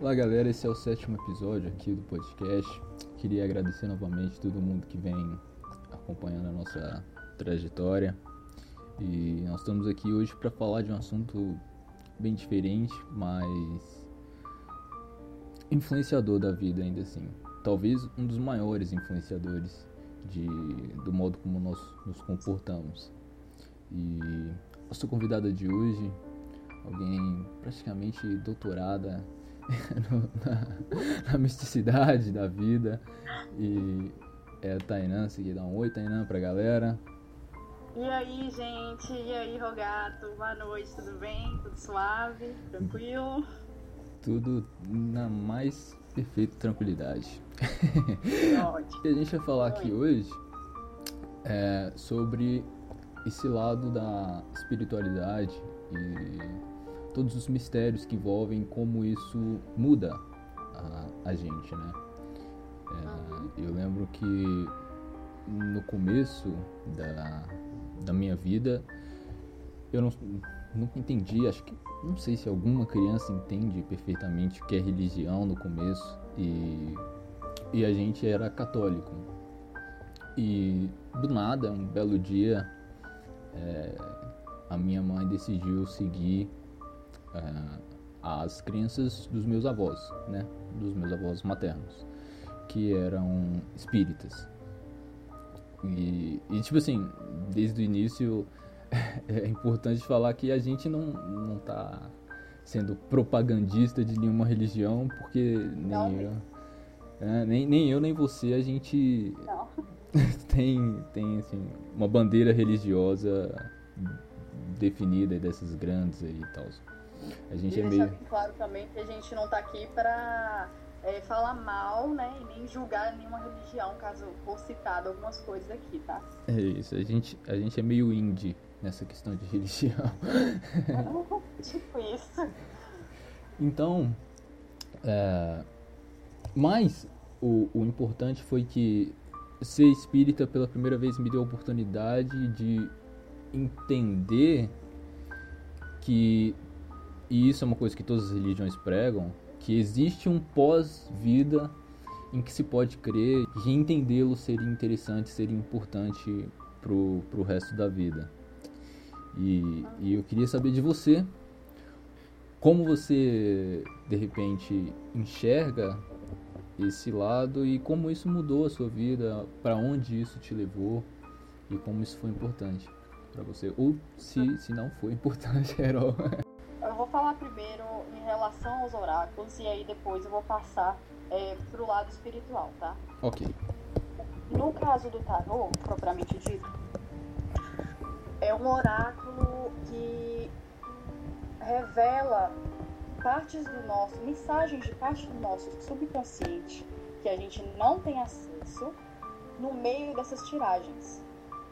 Olá galera, esse é o sétimo episódio aqui do podcast. Queria agradecer novamente todo mundo que vem acompanhando a nossa trajetória. E nós estamos aqui hoje para falar de um assunto bem diferente, mas influenciador da vida ainda assim. Talvez um dos maiores influenciadores de, do modo como nós nos comportamos. E a sua convidada de hoje, alguém praticamente doutorada na, na, misticidade da vida. E é a Tainan, seguir dá um oi, Tainan, pra galera. E aí, gente? E aí, Rogato? Boa noite, tudo bem? Tudo suave? Tranquilo? Tudo na mais perfeita tranquilidade. Ótimo. e a gente vai falar aqui hoje é, sobre esse lado da espiritualidade e todos os mistérios que envolvem como isso muda a, a gente, né? É, eu lembro que no começo da, da minha vida eu não, nunca entendi, acho que não sei se alguma criança entende perfeitamente o que é religião no começo e, e a gente era católico. E do nada, um belo dia, é, a minha mãe decidiu seguir as crenças dos meus avós, né? Dos meus avós maternos, que eram espíritas. E, e tipo assim, desde o início é importante falar que a gente não, não tá sendo propagandista de nenhuma religião, porque nem eu, é, nem, nem eu nem você a gente tem, tem assim, uma bandeira religiosa definida dessas grandes aí e tal. A gente e é meio. claro também que a gente não tá aqui pra é, falar mal, né? E nem julgar nenhuma religião, caso for citado algumas coisas aqui, tá? É isso, a gente, a gente é meio indie nessa questão de religião. tipo isso. Então, é, mas o, o importante foi que ser espírita pela primeira vez me deu a oportunidade de entender que, e isso é uma coisa que todas as religiões pregam, que existe um pós-vida em que se pode crer e entendê-lo seria interessante, seria importante pro, pro resto da vida. E, e eu queria saber de você como você de repente enxerga esse lado e como isso mudou a sua vida, para onde isso te levou e como isso foi importante para você ou se, se não foi importante Carol. Eu vou falar primeiro em relação aos oráculos e aí depois eu vou passar é, pro lado espiritual, tá? Ok. No caso do tarô, propriamente dito, é um oráculo que revela partes do nosso, mensagens de parte do nosso subconsciente que a gente não tem acesso no meio dessas tiragens.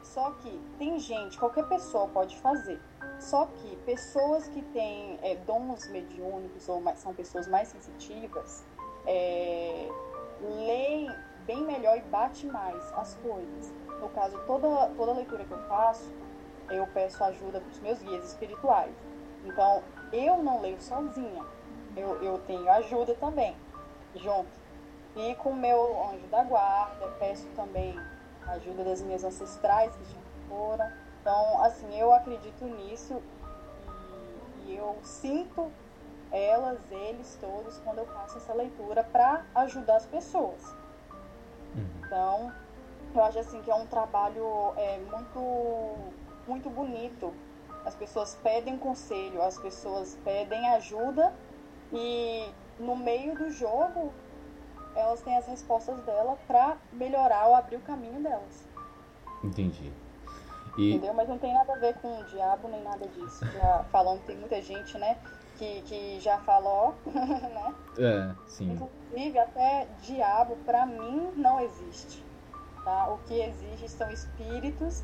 Só que tem gente, qualquer pessoa pode fazer. Só que pessoas que têm é, dons mediúnicos ou são pessoas mais sensitivas, é, leem bem melhor e bate mais as coisas. No caso, toda, toda leitura que eu faço, eu peço ajuda para os meus guias espirituais. Então, eu não leio sozinha, eu, eu tenho ajuda também, junto. E com o meu anjo da guarda, peço também ajuda das minhas ancestrais que já foram. Então, assim, eu acredito nisso e, e eu sinto elas, eles todos, quando eu faço essa leitura para ajudar as pessoas. Uhum. Então, eu acho assim que é um trabalho é, muito, muito bonito as pessoas pedem conselho, as pessoas pedem ajuda e no meio do jogo elas têm as respostas dela para melhorar ou abrir o caminho delas. Entendi. E... Entendeu? Mas não tem nada a ver com o diabo nem nada disso. Já falando, tem muita gente, né, que, que já falou, né? É, sim. Inclusive, até diabo, para mim, não existe. Tá? O que existe são espíritos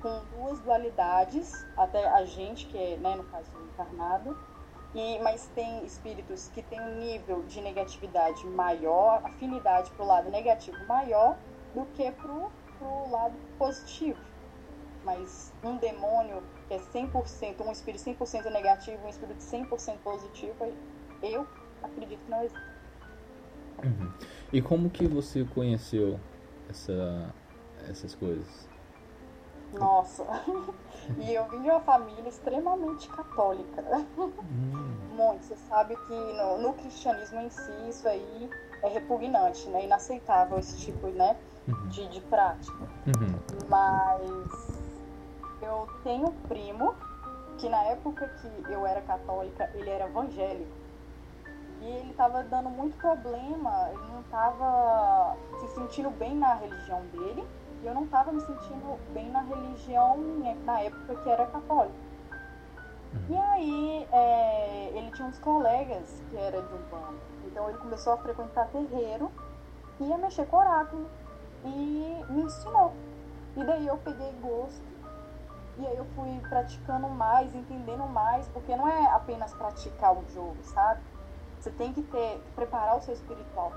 com duas dualidades, até a gente, que é, né, no caso, encarnado, e, mas tem espíritos que têm um nível de negatividade maior, afinidade para o lado negativo maior do que para o lado positivo. Mas um demônio que é 100%, um espírito 100% negativo, um espírito 100% positivo, eu acredito que não existe. Uhum. E como que você conheceu essa, essas coisas? Nossa, e eu vim de uma família extremamente católica. Hum. Muito. Você sabe que no, no, cristianismo em si, isso aí é repugnante, né? Inaceitável esse tipo né? Uhum. De, de prática. Uhum. Mas eu tenho um primo que na época que eu era católica, ele era evangélico. E ele estava dando muito problema, ele não estava se sentindo bem na religião dele, e eu não estava me sentindo bem na religião na época que era católica. E aí é, ele tinha uns colegas que era de um bando. Então ele começou a frequentar terreiro, ia mexer com oráculo e me ensinou. E daí eu peguei gosto e aí eu fui praticando mais, entendendo mais, porque não é apenas praticar o jogo, sabe? Você tem que ter, preparar o seu espiritual.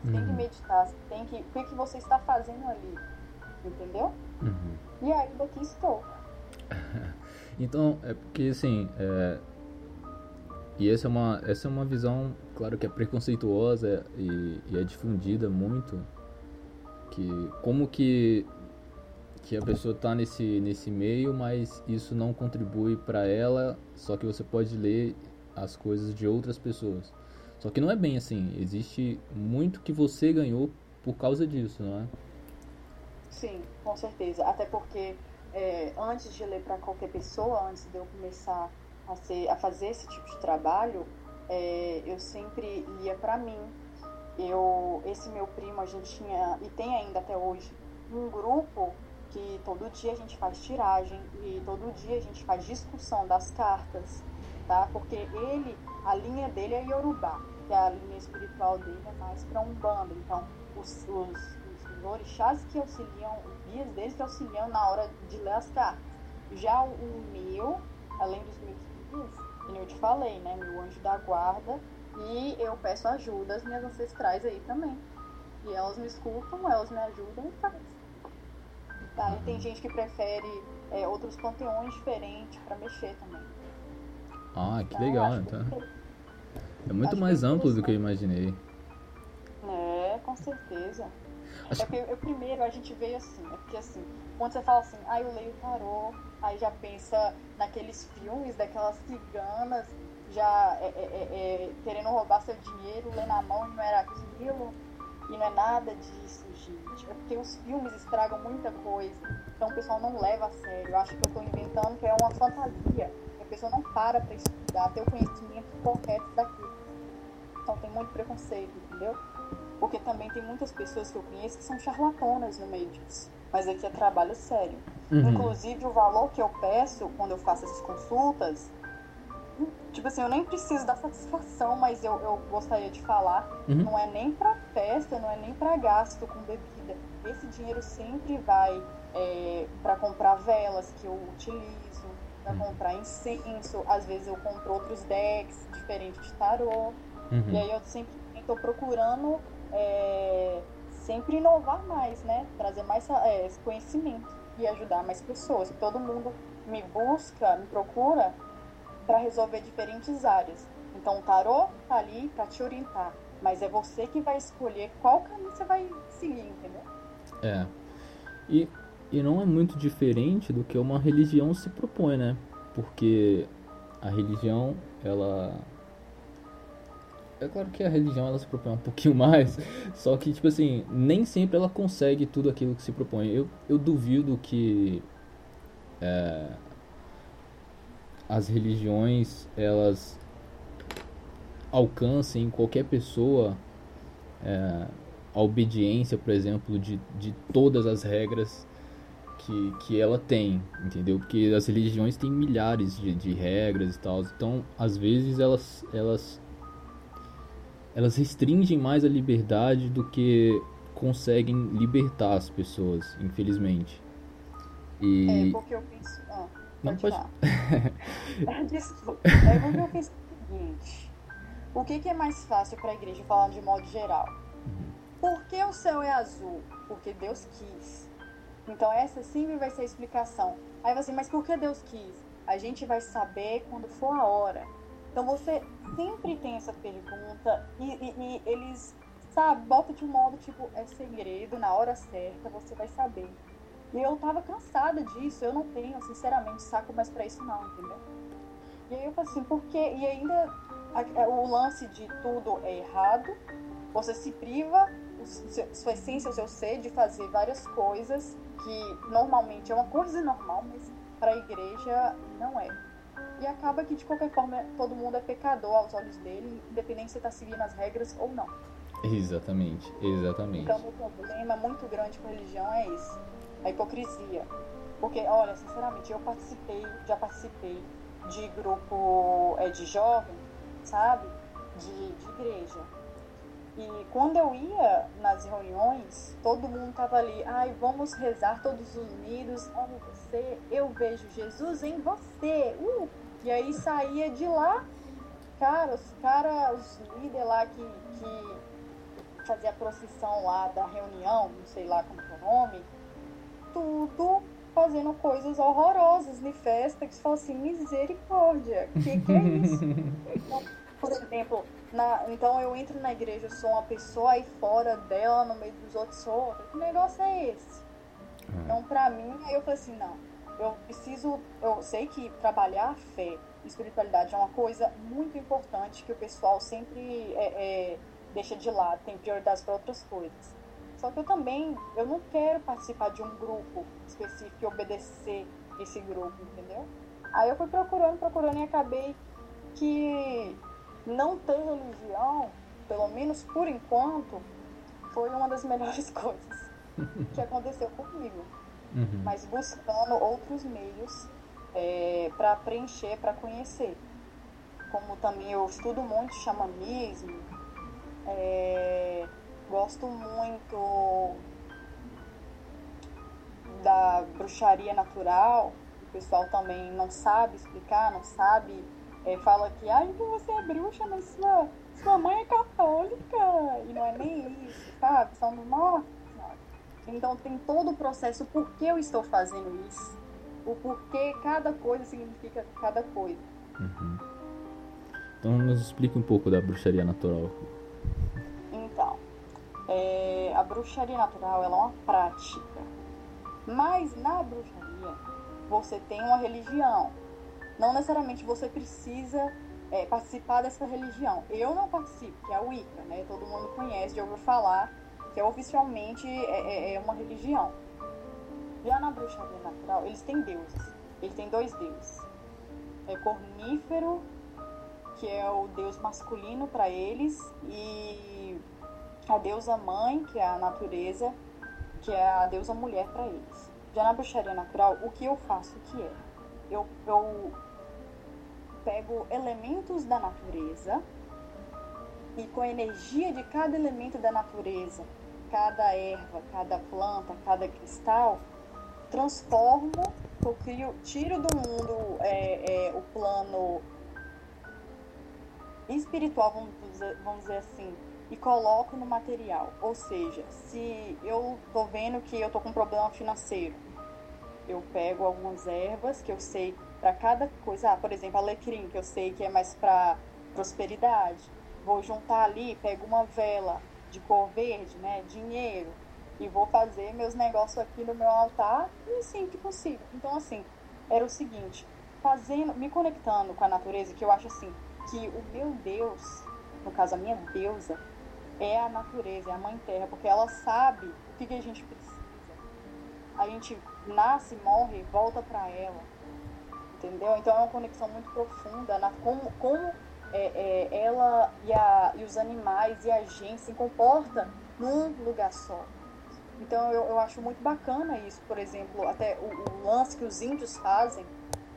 Você uhum. tem que uhum. meditar, você tem que. O que, que você está fazendo ali? Entendeu? Uhum. E aí daqui estou. então, é porque assim. É... E essa é, uma, essa é uma visão, claro que é preconceituosa e, e é difundida muito. Que como que que a pessoa está nesse, nesse meio, mas isso não contribui para ela, só que você pode ler as coisas de outras pessoas. Só que não é bem assim, existe muito que você ganhou por causa disso, não é? Sim, com certeza. Até porque é, antes de ler para qualquer pessoa, antes de eu começar a, ser, a fazer esse tipo de trabalho, é, eu sempre lia para mim. Eu, esse meu primo, a gente tinha, e tem ainda até hoje, um grupo que todo dia a gente faz tiragem e todo dia a gente faz discussão das cartas, tá? Porque ele, a linha dele é Yorubá, que é a linha espiritual dele é mais para um bando. Então, os, os, os orixás que auxiliam, os guias deles que auxiliam na hora de ler as cartas. Já o, meu, além dos meus guias, como eu te falei, né? Meu anjo da guarda, e eu peço ajuda às minhas ancestrais aí também. E elas me escutam, elas me ajudam e faz. Tá? E tem gente que prefere é, outros panteões diferentes para mexer também. Ah, que então, legal, então. Que... É muito mais amplo do que eu imaginei. É, com certeza. Acho... É porque eu, primeiro a gente veio assim, é porque assim, quando você fala assim, ah, eu leio tarô, aí já pensa naqueles filmes daquelas ciganas já é, é, é, é querendo roubar seu dinheiro, lendo na mão e não era aquilo. E não é nada disso, gente. É porque os filmes estragam muita coisa. Então o pessoal não leva a sério. Eu acho que eu estou inventando que é uma fantasia. A pessoa não para para estudar, ter o conhecimento correto daquilo. Então tem muito preconceito, entendeu? Porque também tem muitas pessoas que eu conheço que são charlatanas no meio disso. Mas aqui é trabalho sério. Uhum. Inclusive, o valor que eu peço quando eu faço essas consultas tipo assim, eu nem preciso da satisfação, mas eu, eu gostaria de falar, uhum. não é nem para festa, não é nem para gasto com bebida. Esse dinheiro sempre vai é, para comprar velas que eu utilizo, para uhum. comprar incenso, às vezes eu compro outros decks diferentes de tarô. Uhum. E aí eu sempre estou procurando é, sempre inovar mais, né? Trazer mais é, conhecimento e ajudar mais pessoas. Todo mundo me busca, me procura para resolver diferentes áreas. Então o tarô tá ali para te orientar, mas é você que vai escolher qual caminho você vai seguir, entendeu? É. E, e não é muito diferente do que uma religião se propõe, né? Porque a religião, ela é claro que a religião ela se propõe um pouquinho mais, só que tipo assim, nem sempre ela consegue tudo aquilo que se propõe. Eu, eu duvido que é, as religiões elas alcancem qualquer pessoa é, a obediência, por exemplo, de, de todas as regras que, que ela tem, entendeu? Porque as religiões têm milhares de, de regras e tal, então às vezes elas, elas, elas restringem mais a liberdade do que conseguem libertar as pessoas, infelizmente. E... É, porque eu penso não pode. Desculpa. É porque eu o seguinte: o que, que é mais fácil para a igreja, falando de modo geral? Uhum. Por que o céu é azul? Porque Deus quis. Então, essa sempre vai ser a explicação. Aí você, mas por que Deus quis? A gente vai saber quando for a hora. Então você sempre tem essa pergunta e, e, e eles, sabe, bota de um modo tipo, é segredo, na hora certa você vai saber. E eu tava cansada disso, eu não tenho, sinceramente, saco mais pra isso não, entendeu? E aí eu falei assim, porque. E ainda a, o lance de tudo é errado, você se priva, sua essência, o seu ser, de fazer várias coisas que normalmente é uma coisa normal, mas para a igreja não é. E acaba que, de qualquer forma, todo mundo é pecador aos olhos dele, independente se está seguindo as regras ou não. Exatamente, exatamente. Então, o problema muito grande com a religião é esse: a hipocrisia. Porque, olha, sinceramente, eu participei, já participei de grupo é, de jovem, sabe? De, de igreja. E quando eu ia nas reuniões, todo mundo tava ali, ai, vamos rezar todos unidos, amo você, eu vejo Jesus em você. Uh! E aí saía de lá, cara, os cara, os líderes lá que, que fazia a procissão lá da reunião, não sei lá como é o nome, tudo fazendo coisas horrorosas de festa, que você fala assim, misericórdia, que que é isso? então, por exemplo, na, então eu entro na igreja, sou uma pessoa aí fora dela, no meio dos outros sou outra. Que negócio é esse? Hum. Então, pra mim, eu falei assim, não, eu preciso, eu sei que trabalhar a fé e espiritualidade é uma coisa muito importante que o pessoal sempre é, é, deixa de lado, tem prioridades para outras coisas. Só que eu também, eu não quero participar de um grupo específico e obedecer esse grupo, entendeu? Aí eu fui procurando, procurando e acabei que não ter religião, pelo menos por enquanto, foi uma das melhores coisas que aconteceu comigo. Uhum. Mas buscando outros meios é, para preencher, para conhecer. Como também eu estudo muito xamanismo, é, gosto muito da bruxaria natural, o pessoal também não sabe explicar, não sabe é, fala que, ai, que você é bruxa, mas sua, sua mãe é católica. E não é nem isso, sabe? São norte. Então tem todo o processo, por que eu estou fazendo isso. O porquê cada coisa significa cada coisa. Uhum. Então nos explica um pouco da bruxaria natural. Então, é, a bruxaria natural é uma prática. Mas na bruxaria você tem uma religião não necessariamente você precisa é, participar dessa religião. Eu não participo, que é a Wicca, né? Todo mundo conhece, já ouviu falar, que é oficialmente é, é, é uma religião. Já na bruxaria natural, eles têm deuses. Eles têm dois deuses. É Cornífero, que é o deus masculino para eles, e a deusa mãe, que é a natureza, que é a deusa mulher para eles. Já na bruxaria natural, o que eu faço que é? Eu, eu pego elementos da natureza e com a energia de cada elemento da natureza, cada erva, cada planta, cada cristal, transformo, eu crio, tiro do mundo é, é, o plano espiritual, vamos dizer, vamos dizer assim, e coloco no material. Ou seja, se eu tô vendo que eu tô com um problema financeiro, eu pego algumas ervas que eu sei para cada coisa. Ah, por exemplo, alecrim, que eu sei que é mais para prosperidade. Vou juntar ali, pego uma vela de cor verde, né, dinheiro, e vou fazer meus negócios aqui no meu altar e assim que consigo. Então, assim, era o seguinte, fazendo, me conectando com a natureza, que eu acho assim, que o meu Deus, no caso a minha deusa, é a natureza, é a mãe terra, porque ela sabe o que, que a gente precisa. A gente nasce, morre, volta para ela. Entendeu? Então é uma conexão muito profunda na como, como é, é, ela e, a, e os animais e a gente se comporta num lugar só. Então eu, eu acho muito bacana isso, por exemplo, até o, o lance que os índios fazem,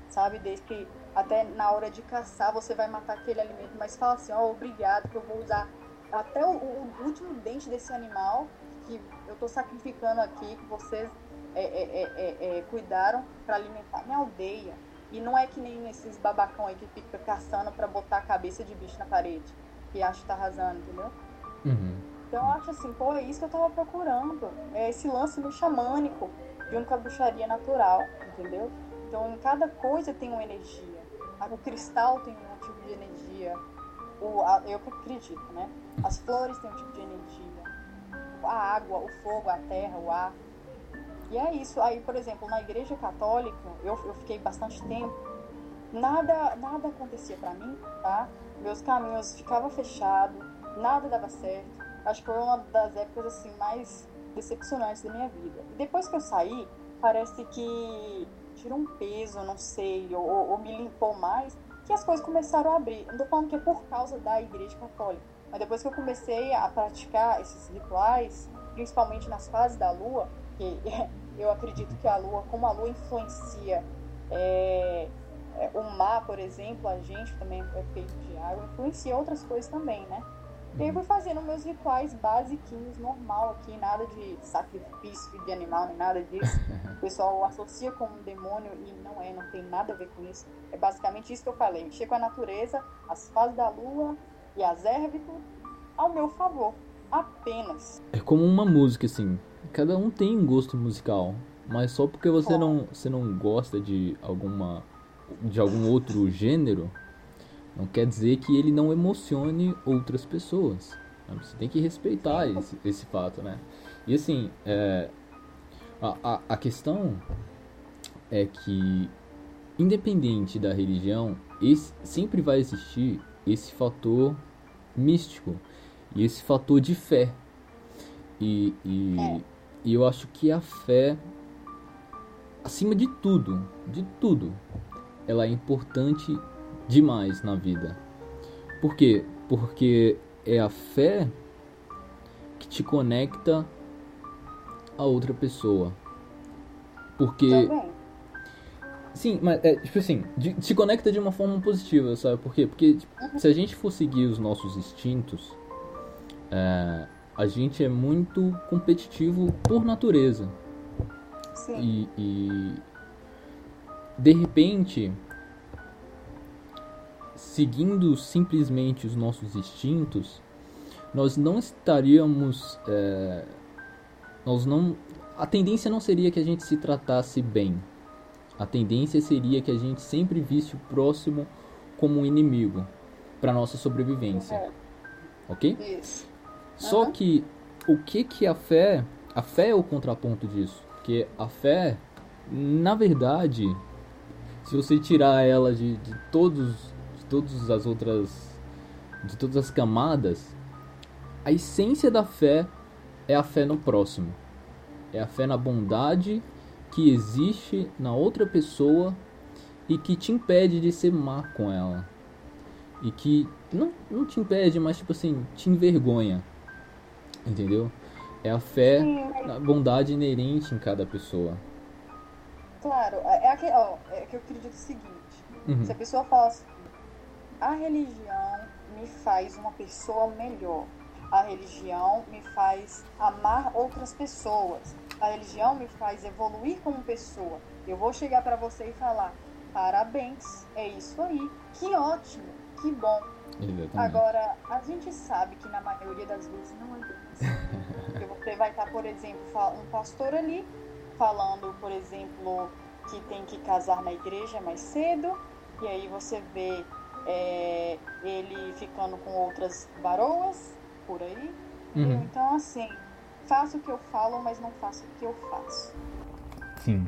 sabe? Desde que até na hora de caçar você vai matar aquele alimento, mas fala assim, ó, oh, obrigado que eu vou usar até o, o, último dente desse animal que eu estou sacrificando aqui, que vocês é, é, é, é cuidaram para alimentar minha aldeia. E não é que nem esses babacão aí que fica caçando para botar a cabeça de bicho na parede, que acha que tá arrasando, entendeu? Uhum. Então eu acho assim, pô, é isso que eu tava procurando. É esse lance do xamânico, junto com a bruxaria natural, entendeu? Então em cada coisa tem uma energia. O cristal tem um tipo de energia. O, a, eu acredito, né? As flores têm um tipo de energia. A água, o fogo, a terra, o ar. E é isso. Aí, por exemplo, na igreja católica, eu, eu fiquei bastante tempo. Nada, nada acontecia para mim, tá? Meus caminhos ficavam fechados, nada dava certo. Acho que foi uma das épocas assim mais decepcionantes da minha vida. E depois que eu saí, parece que tirou um peso, não sei, ou, ou me limpou mais, que as coisas começaram a abrir. Não tô falando que é por causa da igreja católica, mas depois que eu comecei a praticar esses rituais, principalmente nas fases da lua, que eu acredito que a lua, como a lua influencia é, é, o mar, por exemplo, a gente também é feito de água, influencia outras coisas também, né? E aí fui fazendo meus rituais basiquinhos, normal aqui, nada de sacrifício de animal, nem nada disso. O pessoal associa com um demônio e não é, não tem nada a ver com isso. É basicamente isso que eu falei, mexer com a natureza, as fases da lua e as ervas ao meu favor, apenas. É como uma música, assim, cada um tem um gosto musical, mas só porque você não, você não gosta de alguma de algum outro gênero, não quer dizer que ele não emocione outras pessoas. Você tem que respeitar esse, esse fato, né? E assim, é, a, a, a questão é que, independente da religião, esse, sempre vai existir esse fator místico e esse fator de fé. E, e, e eu acho que a fé, acima de tudo, de tudo, ela é importante demais na vida. Por quê? Porque é a fé que te conecta a outra pessoa. Porque. Também. Sim, mas é, tipo assim, de, te conecta de uma forma positiva, sabe por quê? Porque tipo, Uhum. se a gente for seguir os nossos instintos, é, a gente é muito competitivo por natureza. Sim. E, e de repente, seguindo simplesmente os nossos instintos, nós não estaríamos. é, nós não. A tendência não seria que a gente se tratasse bem. A tendência seria que a gente sempre visse o próximo como um inimigo para nossa sobrevivência, É, ok? isso. Só que o que que a fé, a fé é o contraponto disso, porque a fé, na verdade, se você tirar ela de, de todos, todas as outras, de todas as camadas, a essência da fé é a fé no próximo, é a fé na bondade que existe na outra pessoa e que te impede de ser má com ela e que não, não te impede, mas tipo assim, te envergonha. Entendeu? É a fé mas- na bondade inerente em cada pessoa. Claro, é, aqui, ó, é que eu acredito o seguinte: Uhum. se a pessoa fala assim, a religião me faz uma pessoa melhor, a religião me faz amar outras pessoas, a religião me faz evoluir como pessoa. Eu vou chegar pra você e falar: parabéns, é isso aí, que ótimo, que bom. Exatamente. Agora, a gente sabe que na maioria das vezes não é bem assim. Porque você vai estar, por exemplo, um pastor ali falando, por exemplo, que tem que casar na igreja mais cedo, e aí você vê é, ele ficando com outras varoas por aí. Uhum. Então, assim, faço o que eu falo, mas não faço o que eu faço. Sim.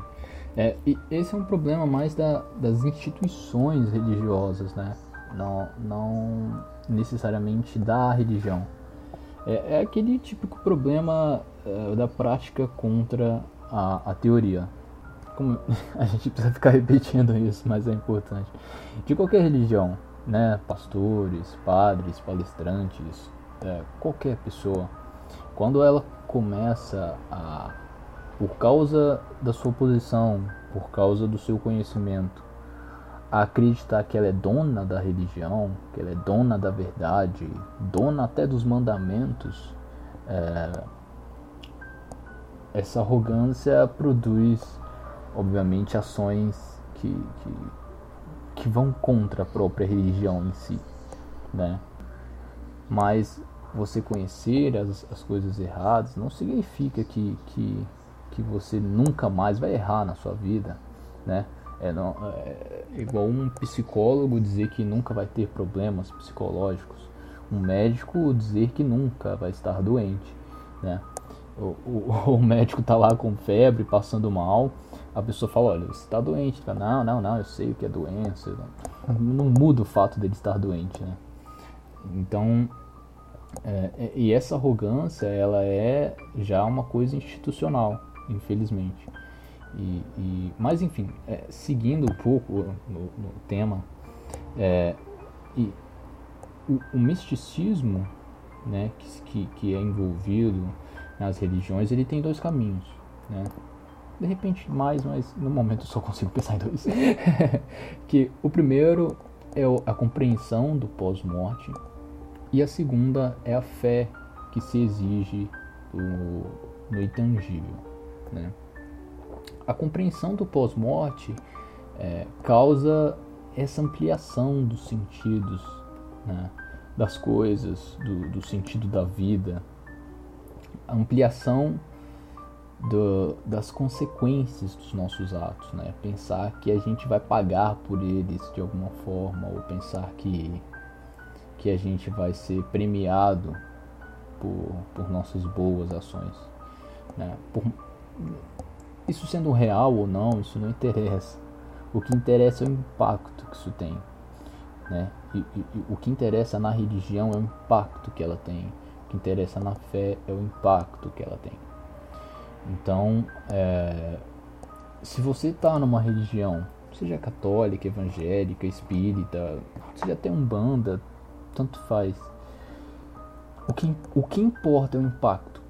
É, e esse é um problema mais da, das instituições religiosas, né? Não, não necessariamente da religião. É, é aquele típico problema é, da prática contra a, a teoria. Como, a gente precisa ficar repetindo isso, mas é importante. De qualquer religião, né? Pastores, padres, palestrantes, é, qualquer pessoa, quando ela começa a por causa da sua posição, por causa do seu conhecimento, a acreditar que ela é dona da religião, que ela é dona da verdade, dona até dos mandamentos, é, essa arrogância produz, obviamente, ações que, que, que vão contra a própria religião em si, né? Mas você conhecer as, as coisas erradas não significa que, que, que você nunca mais vai errar na sua vida, né? É, não, é igual um psicólogo dizer que nunca vai ter problemas psicológicos, um médico dizer que nunca vai estar doente, né? O, o, o médico tá lá com febre, passando mal, a pessoa fala, olha, você está doente, não, não, não, eu sei o que é doença, não muda o fato dele estar doente, né? Então, é, é, e essa arrogância, ela é já uma coisa institucional, infelizmente. E, e mas enfim, é, seguindo um pouco no, no tema, é, e o, o, misticismo, né, que, que, que é envolvido nas religiões, ele tem dois caminhos, né? De repente mais, mas no momento eu só consigo pensar em dois. que o primeiro é a compreensão do pós-morte e a segunda é a fé que se exige no, no intangível. Né? A compreensão do pós-morte é, causa essa ampliação dos sentidos né? das coisas, do, do, sentido da vida, a ampliação do, das consequências dos nossos atos, né? Pensar que a gente vai pagar por eles de alguma forma, ou pensar que que a gente vai ser premiado por, por nossas boas ações. Né? Por, isso sendo real ou não, isso não interessa. O que interessa é o impacto que isso tem. Né? E, e, e, o que interessa na religião é o impacto que ela tem. O que interessa na fé é o impacto que ela tem. Então, é, se você está numa religião, seja católica, evangélica, espírita, seja até um banda, tanto faz. O que, o que importa é o impacto.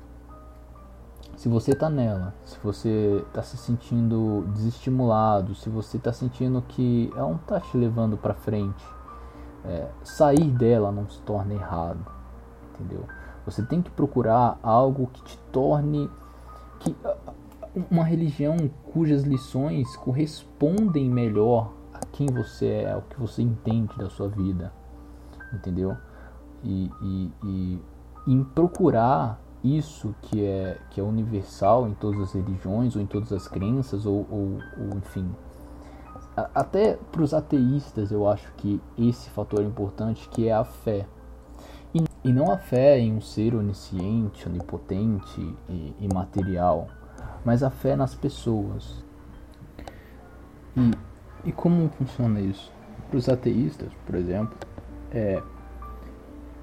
Se você está nela, se você está se sentindo desestimulado, se você está sentindo que ela não está te levando para frente, é, sair dela não se torna errado, entendeu? Você tem que procurar algo que te torne que uma religião cujas lições correspondem melhor a quem você é, ao que você entende da sua vida entendeu? E, e, e em procurar isso que é, que é universal em todas as religiões ou em todas as crenças ou, ou, ou enfim até para os ateístas eu acho que esse fator é importante que é a fé e, não a fé em um ser onisciente, onipotente e imaterial, mas a fé nas pessoas. E, e como funciona isso? Para os ateístas, por exemplo, é,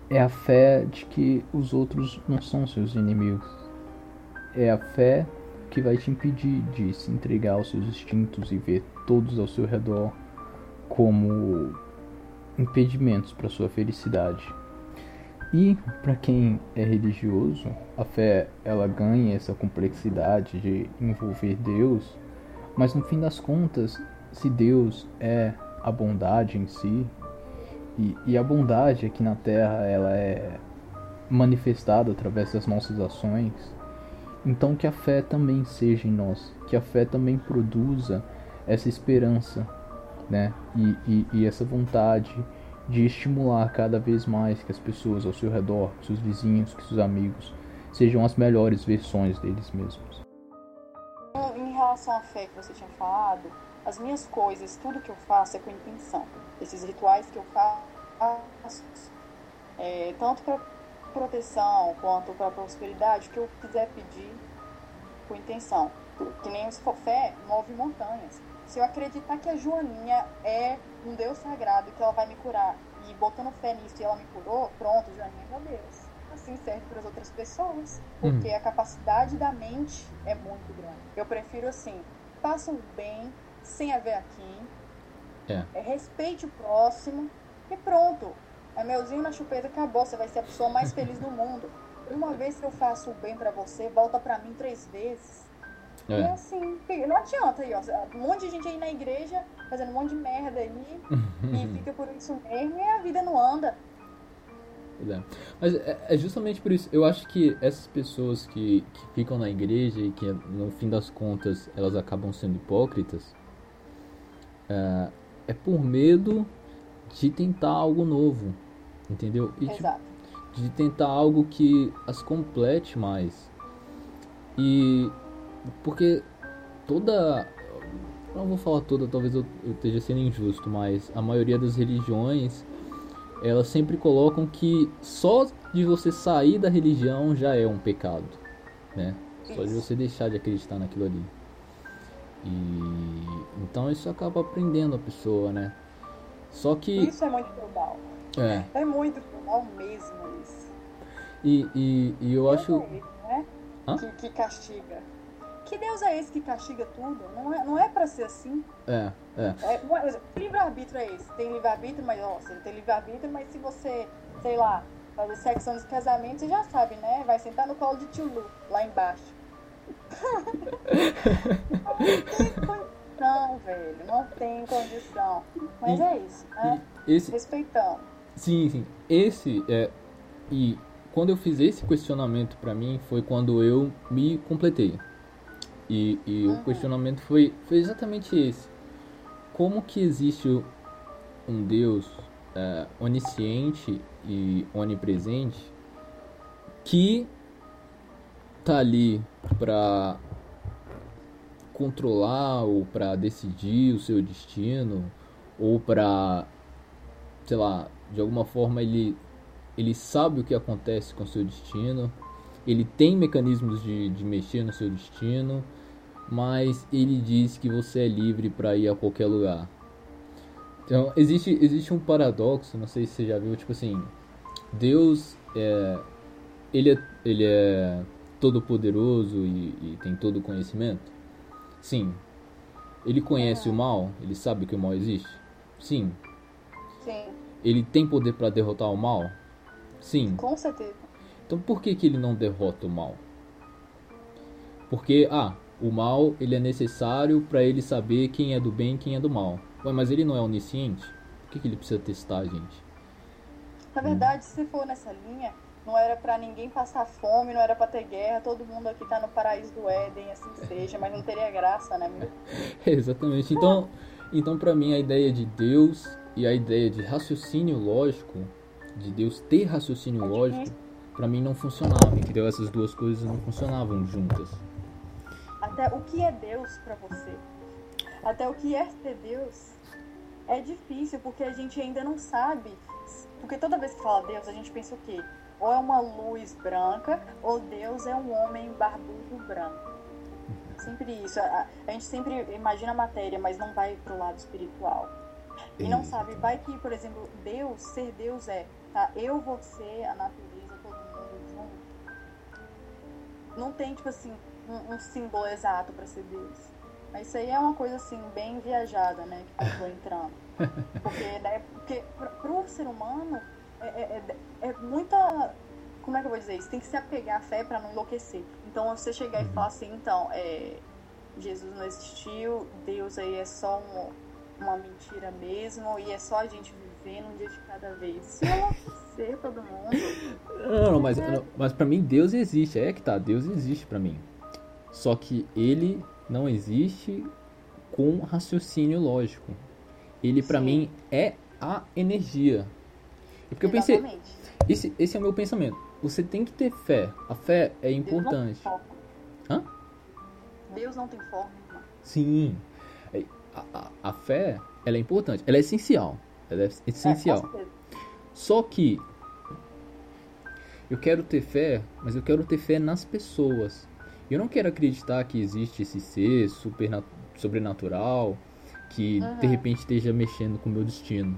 é a fé de que os outros não são seus inimigos. É a fé que vai te impedir de se entregar aos seus instintos e ver todos ao seu redor como impedimentos para sua felicidade. E para quem é religioso, a fé ela ganha essa complexidade de envolver Deus, mas no fim das contas, se Deus é a bondade em si, e, e a bondade aqui na Terra ela é manifestada através das nossas ações. Então que a fé também seja em nós, que a fé também produza essa esperança, né? E, e, e essa vontade de estimular cada vez mais que as pessoas ao seu redor, que seus vizinhos, que seus amigos, sejam as melhores versões deles mesmos. Em relação à fé que você tinha falado, as minhas coisas, tudo que eu faço é com intenção. Esses rituais que eu faço, é, tanto para proteção quanto para prosperidade, que eu quiser pedir com intenção. Que nem for fé, move montanhas. Se eu acreditar que a Joaninha é um Deus sagrado que ela vai me curar, e botando fé nisso e ela me curou, pronto, Joaninha é meu Deus. Assim serve para as outras pessoas, porque hum. a capacidade da mente é muito grande. Eu prefiro assim, faça o bem, sem haver aqui. É. é. respeite o próximo e pronto. É meuzinho na chupeta, acabou. Você vai ser a pessoa mais feliz do mundo. Uma vez que eu faço o bem para você, volta para mim três vezes. É. E assim, não adianta aí, ó. Um monte de gente aí na igreja fazendo um monte de merda aí e fica por isso mesmo e a vida não anda. É. Mas é, é, justamente por isso, eu acho que essas pessoas que, que ficam na igreja e que no fim das contas elas acabam sendo hipócritas, é, é por medo de tentar algo novo, entendeu? E Exato. De, de tentar algo que as complete mais. E porque toda não vou falar toda, talvez eu, eu esteja sendo injusto, mas a maioria das religiões elas sempre colocam que só de você sair da religião já é um pecado, né? Só de você deixar de acreditar naquilo ali. E então isso acaba aprendendo a pessoa, né? Só que isso é muito feudal. É. É muito feudal mesmo isso. E, e, e eu Deus acho é esse, né? Que, que castiga. Que Deus é esse que castiga tudo? Não é, não é pra ser assim. é, é. É, não que livre-arbítrio é esse? Tem livre-arbítrio, mas ó, você tem livre-arbítrio, mas se você, sei lá, fazer sexo antes do casamento, você já sabe, né? Vai sentar no colo de tio Lu, lá embaixo. não tem condição, velho. Não tem condição. Mas E- é isso, né? Esse, Respeitando. Sim, sim. Esse é. E quando eu fiz esse questionamento pra mim foi quando eu me completei. E, e o questionamento foi, foi exatamente esse. Como que existe um Deus é, onisciente e onipresente que tá ali pra controlar ou pra decidir o seu destino ou pra sei lá, de alguma forma ele, ele sabe o que acontece com o seu destino, ele tem mecanismos de, de mexer no seu destino, mas ele diz que você é livre para ir a qualquer lugar. Então, existe, existe um paradoxo, não sei se você já viu, tipo assim, Deus é, ele é, ele é todo poderoso e, e tem todo o conhecimento? Sim. Ele conhece o mal? Ele sabe que o mal existe? Sim. Sim, Ele tem poder para derrotar o mal? Sim. com certeza. Então por que, que ele não derrota o mal? Porque, ah, o mal ele é necessário para ele saber quem é do bem e quem é do mal. Ué, mas ele não é onisciente? Por que, que ele precisa testar a gente? Na verdade, se for nessa linha, não era pra ninguém passar fome, não era pra ter guerra, todo mundo aqui tá no paraíso do Éden, assim seja, mas não teria graça, né? Exatamente. Então, então para mim a ideia de Deus e a ideia de raciocínio lógico, de Deus ter raciocínio lógico, para mim não funcionava, entendeu? Essas duas coisas não funcionavam juntas. Até o que é Deus pra você? Até o que é ter Deus é difícil porque a gente ainda não sabe. Porque toda vez que fala Deus, a gente pensa o quê? Ou é uma luz branca, ou Deus é um homem barbudo branco. Sempre isso. A, a gente sempre imagina a matéria, mas não vai pro lado espiritual. E não sabe, vai que, por exemplo, Deus, ser Deus é, tá? Eu, você, a natureza, todo mundo junto. Não tem, tipo assim, um, um símbolo exato pra ser Deus. Mas isso aí é uma coisa, assim, bem viajada, né? Que eu tô entrando. Porque, né, porque pro, ser humano, é, é, é, é muita... Como é que eu vou dizer isso? Tem que se apegar à fé pra não enlouquecer. Então, você chegar e falar assim, então, é, Jesus não existiu, Deus aí é só um, uma mentira mesmo, e é só a gente vivendo um dia de cada vez. Isso ia enlouquecer todo mundo. Não, não, mas, não, mas pra mim Deus existe, é que tá, Deus existe pra mim. Só que ele não existe com raciocínio lógico. Ele Sim. mim é a energia. É porque eu pensei, Exatamente. esse, esse é o meu pensamento. Você tem que ter fé. A fé é Deus não tem importante. forma. Hã? Deus não tem forma. Sim. É, A, a, a fé, ela é importante. Ela é essencial. Ela é essencial. É, com certeza. Só que eu quero ter fé, mas eu quero ter fé nas pessoas. Eu não quero acreditar que existe esse ser sobrenatural que de Uhum. repente esteja mexendo com o meu destino.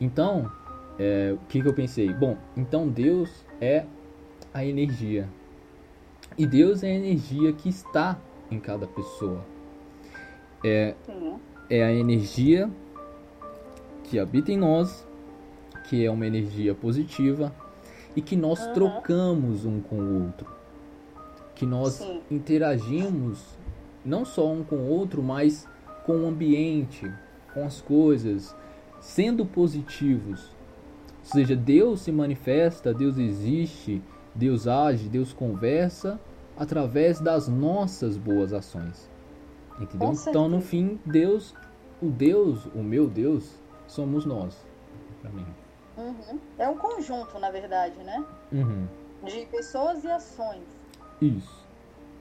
Então, é, o que, que eu pensei? Bom, então Deus é a energia. E Deus é a energia que está em cada pessoa. Sim. É a energia que habita em nós, que é uma energia positiva e que nós Uhum. trocamos um com o outro. Que nós Sim. interagimos não só um com o outro, mas com o ambiente, com as coisas, sendo positivos. Ou seja, Deus se manifesta, Deus existe, Deus age, Deus conversa através das nossas boas ações. Entendeu? Então, no fim, Deus, o Deus, o meu Deus, somos nós. Mim. Uhum. É um conjunto, na verdade, né? Uhum. De pessoas e ações. Isso.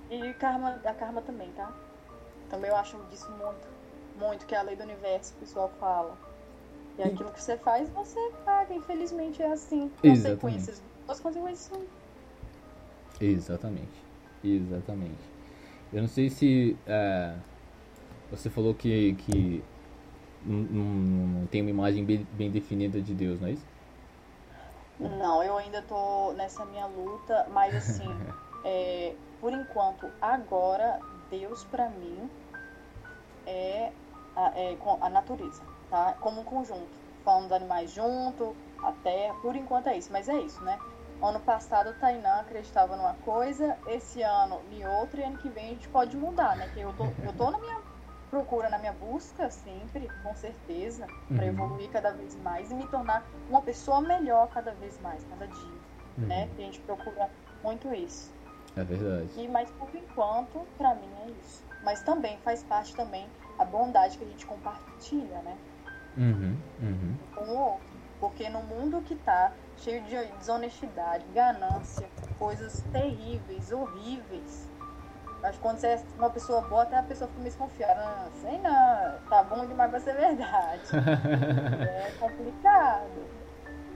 E karma, a karma também, tá? Também eu acho disso muito, muito, que é a lei do universo que o pessoal fala. E aquilo que você faz, você paga. Infelizmente é assim. Consequências. As consequências são. Exatamente. Exatamente. Eu não sei se. É, você falou que, que não, não, tem uma imagem bem, bem definida de Deus, não é isso? Não, eu ainda tô nessa minha luta, mas assim, é, por enquanto, agora, Deus para mim é a, é a natureza tá? Como um conjunto, falando dos animais junto, a terra, por enquanto é isso, mas é isso, né? Ano passado o Tainan acreditava numa coisa, esse ano em outra, e ano que vem a gente pode mudar, né? Que eu tô, eu tô na minha procura, na minha busca sempre, com certeza, para uhum. evoluir cada vez mais e me tornar uma pessoa melhor cada vez mais, cada dia, uhum. né? A gente procura muito isso. É verdade. E, mas por enquanto, para mim é isso. Mas também faz parte também a bondade que a gente compartilha, né? Uhum, uhum. Com o outro. Porque no mundo que tá cheio de desonestidade, ganância, coisas terríveis, horríveis. Acho que quando você é uma pessoa boa, até a pessoa fica desconfiada. Ah, sei não, tá bom demais pra ser verdade. é complicado.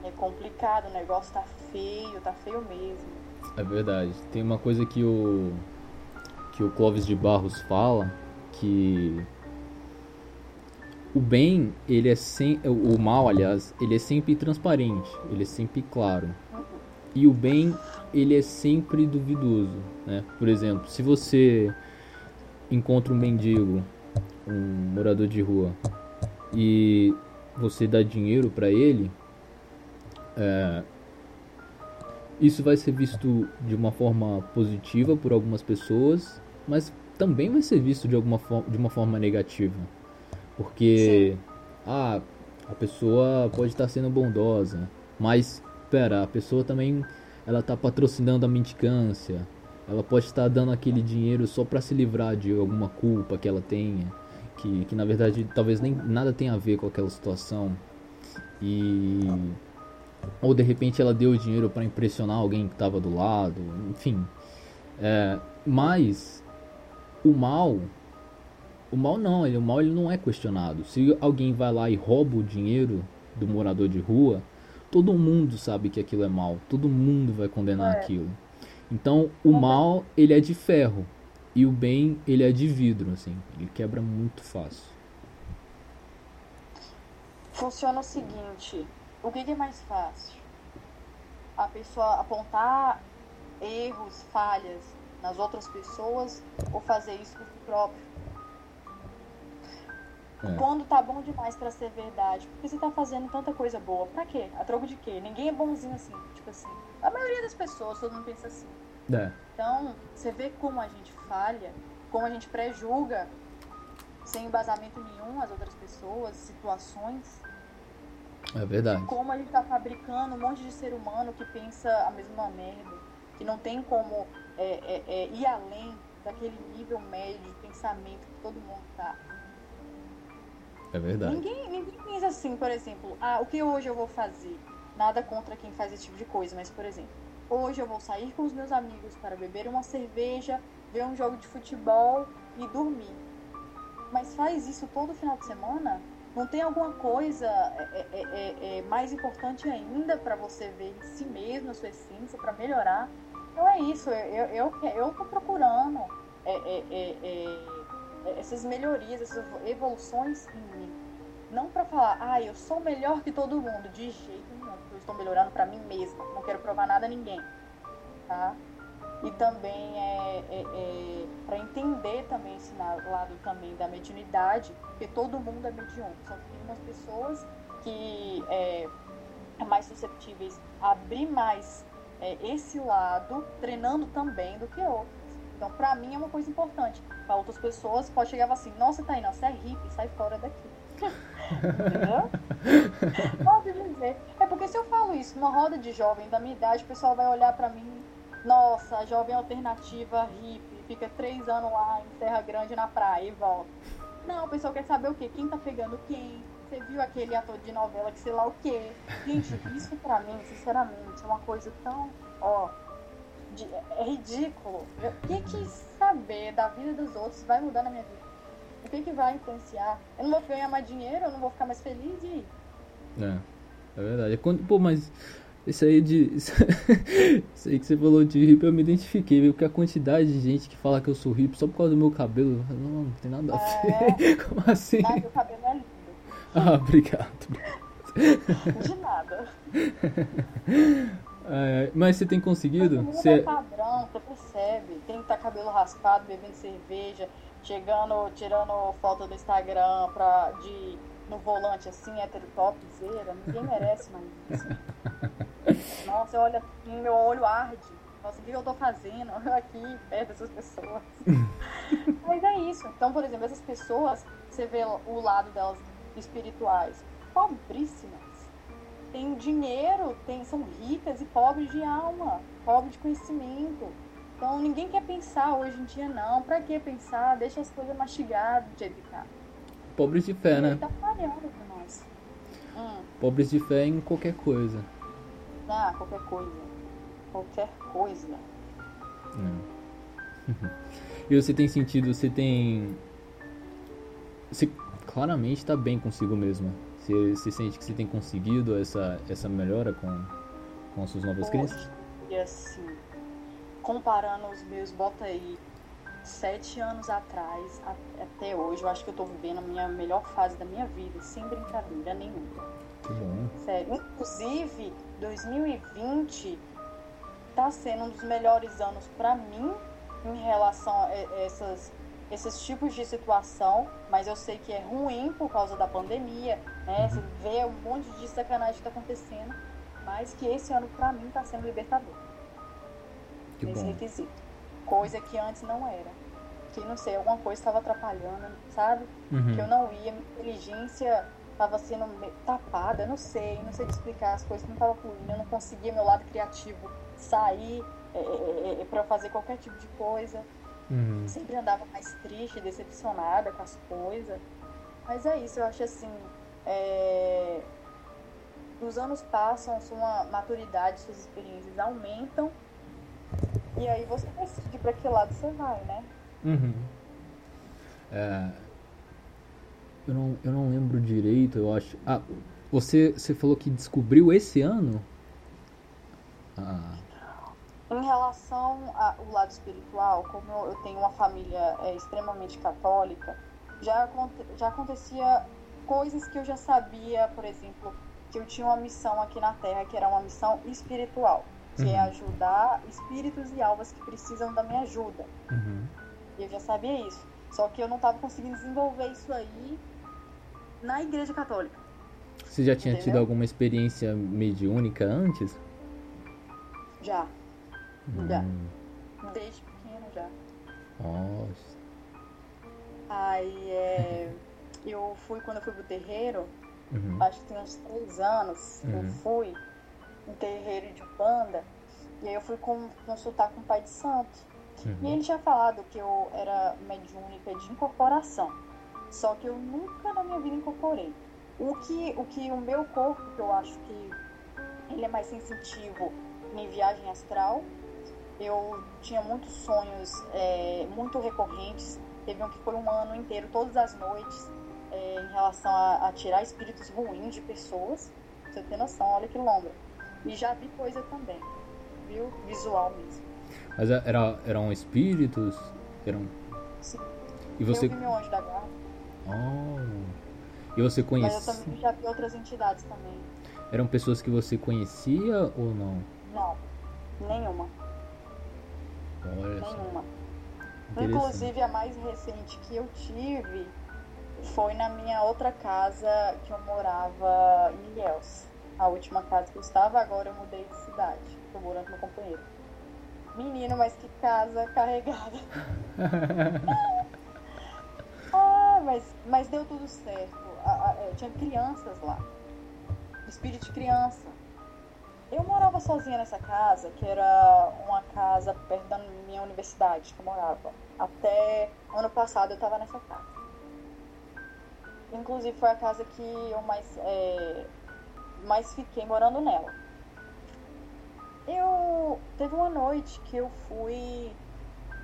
É complicado, o negócio tá feio, tá feio mesmo. É verdade. Tem uma coisa que o que o Clóvis de Barros fala que o bem, ele é sem, o mal, aliás, ele é sempre transparente, ele é sempre claro. E o bem, ele é sempre duvidoso, né? Por exemplo, se você encontra um mendigo, um morador de rua, e você dá dinheiro para ele, é, isso vai ser visto de uma forma positiva por algumas pessoas, mas também vai ser visto de alguma de uma forma negativa. Porque ah, a pessoa pode estar sendo bondosa, mas pera, a pessoa também ela está patrocinando a mendicância. Ela pode estar dando aquele dinheiro só para se livrar de alguma culpa que ela tenha, que, que na verdade talvez nem nada tenha a ver com aquela situação. E ou de repente ela deu o dinheiro para impressionar alguém que estava do lado, enfim. É, mas o mal o mal não, o mal ele não é questionado. Se alguém vai lá e rouba o dinheiro do morador de rua, todo mundo sabe que aquilo é mal, todo mundo vai condenar é. aquilo. Então, o mal ele é de ferro e o bem ele é de vidro, assim, ele quebra muito fácil. Funciona o seguinte, o que é mais fácil? A pessoa apontar erros, falhas nas outras pessoas ou fazer isso por próprio? É. Quando tá bom demais para ser verdade. Porque você tá fazendo tanta coisa boa. Pra quê? A troco de quê? Ninguém é bonzinho assim. Tipo assim. A maioria das pessoas, todo mundo pensa assim. É. Então, você vê como a gente falha, como a gente pré-julga sem embasamento nenhum as outras pessoas, situações. É verdade. Como a gente tá fabricando um monte de ser humano que pensa a mesma merda. Que não tem como é, é, é, ir além daquele nível médio de pensamento que todo mundo tá. É verdade. Ninguém, ninguém pensa assim, por exemplo, ah, o que hoje eu vou fazer? Nada contra quem faz esse tipo de coisa, mas, por exemplo, hoje eu vou sair com os meus amigos para beber uma cerveja, ver um jogo de futebol e dormir. Mas faz isso todo final de semana? Não tem alguma coisa é, é, é, é mais importante ainda para você ver em si mesmo, a sua essência, para melhorar? Então é isso, eu, eu, eu, tô procurando é, é, é essas melhorias, essas evoluções em mim. Não para falar, ah, eu sou melhor que todo mundo, de jeito nenhum. Eu estou melhorando para mim mesma, não quero provar nada a ninguém, tá? E também é, é, é para entender também esse lado também da mediunidade, porque todo mundo é mediúnico. Só tem umas pessoas que é, mais susceptíveis a abrir mais é, esse lado, treinando também do que outros. Então, pra mim, é uma coisa importante. Pra outras pessoas, pode chegar assim: Nossa, Tainá, você é hippie, sai fora daqui. Entendeu? Pode dizer. É porque se eu falo isso numa roda de jovem da minha idade, o pessoal vai olhar pra mim: Nossa, jovem alternativa hippie, fica três anos lá em Serra Grande na praia e volta. Não, o pessoal quer saber o quê? Quem tá pegando quem? Você viu aquele ator de novela que sei lá o quê? Gente, isso pra mim, sinceramente, é uma coisa tão. Ó, de, é ridículo. O que, que saber da vida dos outros vai mudar na minha vida? O que, que vai influenciar? Eu não vou ganhar mais dinheiro, eu não vou ficar mais feliz e? É, é verdade. Quando, pô, mas isso aí de. Isso aí que você falou de hippie eu me identifiquei, viu? Porque a quantidade de gente que fala que eu sou hippie só por causa do meu cabelo. Não, não tem nada a ver. É... Como assim? Ah, meu cabelo é lindo. Ah, obrigado. De nada. É, mas você tem conseguido? Você é padrão, você percebe. Tem que estar tá cabelo raspado, bebendo cerveja, chegando, tirando foto do Instagram pra, de, no volante assim, hétero topzera. Ninguém merece mais isso. Nossa, olha, meu olho arde. Nossa, o que eu tô fazendo aqui perto dessas pessoas? Mas é isso. Então, por exemplo, essas pessoas, você vê o lado delas espirituais, pobríssimas tem dinheiro, tem, são ricas e pobres de alma, pobres de conhecimento. Então ninguém quer pensar hoje em dia não. Pra que pensar? Deixa as coisas mastigadas de evitar. Pobres de fé, né? Tá falhando pra nós. Hum. Pobres de fé em qualquer coisa. Ah, qualquer coisa. Qualquer coisa. Hum. e você tem sentido, você tem. Você claramente tá bem consigo mesmo. Você, você sente que você tem conseguido essa, essa melhora com, com as suas novas crenças? E assim, comparando os meus, bota aí, sete anos atrás até hoje, eu acho que eu tô vivendo a minha melhor fase da minha vida, sem brincadeira nenhuma. Que bom. Sério. Inclusive, 2020 tá sendo um dos melhores anos para mim em relação a essas esses tipos de situação, mas eu sei que é ruim por causa da pandemia, né? Você vê um monte de sacanagem que tá acontecendo, mas que esse ano para mim tá sendo libertador. Que nesse bom. requisito. Coisa que antes não era. Que não sei, alguma coisa estava atrapalhando, sabe? Uhum. Que eu não ia, minha inteligência estava sendo tapada, eu não sei, não sei explicar, as coisas não estavam fluindo, eu não conseguia meu lado criativo sair é, é, é, para fazer qualquer tipo de coisa. Uhum. Sempre andava mais triste, decepcionada com as coisas. Mas é isso, eu acho assim. É... Os anos passam, sua maturidade, suas experiências aumentam. E aí você decide para que lado você vai, né? Uhum. É... Eu, não, eu não lembro direito, eu acho. Ah, você, você falou que descobriu esse ano? Ah. Em relação ao lado espiritual, como eu tenho uma família é, extremamente católica, já, já acontecia coisas que eu já sabia, por exemplo, que eu tinha uma missão aqui na Terra, que era uma missão espiritual, que é Uhum. é ajudar espíritos e almas que precisam da minha ajuda. Uhum. Eu já sabia isso. Só que eu não estava conseguindo desenvolver isso aí na Igreja Católica. Você já tinha tido Entendeu? alguma experiência mediúnica antes? Já, Já. Hum. desde pequeno já. Nossa. Aí é, eu fui quando eu fui pro terreiro, Uhum. acho que tem uns três anos, eu Uhum. fui no terreiro de banda, e aí eu fui com- consultar com o pai de santo. E Uhum. ele tinha falado que eu era mediúnica de incorporação. Só que eu nunca na minha vida incorporei. O que o, que o meu corpo, que eu acho que ele é mais sensitivo em viagem astral, eu tinha muitos sonhos é, muito recorrentes. Teve um que foi um ano inteiro, todas as noites, é, em relação a, a tirar espíritos ruins de pessoas. Pra você ter noção, olha que lombra. E já vi coisa também, viu? Visual mesmo. Mas é, era, eram espíritos? Eram... Sim. E você. Eu vi meu anjo da guarda. Oh. E você Mas eu conhecia. também já vi outras entidades também. Eram pessoas que você conhecia ou não? Não, nenhuma, Olha nenhuma. Inclusive a mais recente que eu tive foi na minha outra casa que eu morava em Ilhéus. A última casa que eu estava, agora eu mudei de cidade. Tô morando com meu companheiro. Menino, mas que casa carregada. Mas, mas deu tudo certo. A- a- é, tinha crianças lá. Espírito de criança. Eu morava sozinha nessa casa, que era uma casa perto da minha universidade que eu morava. Até ano passado eu estava nessa casa. Inclusive foi a casa que eu mais, é, mais fiquei morando nela. Eu teve uma noite que eu fui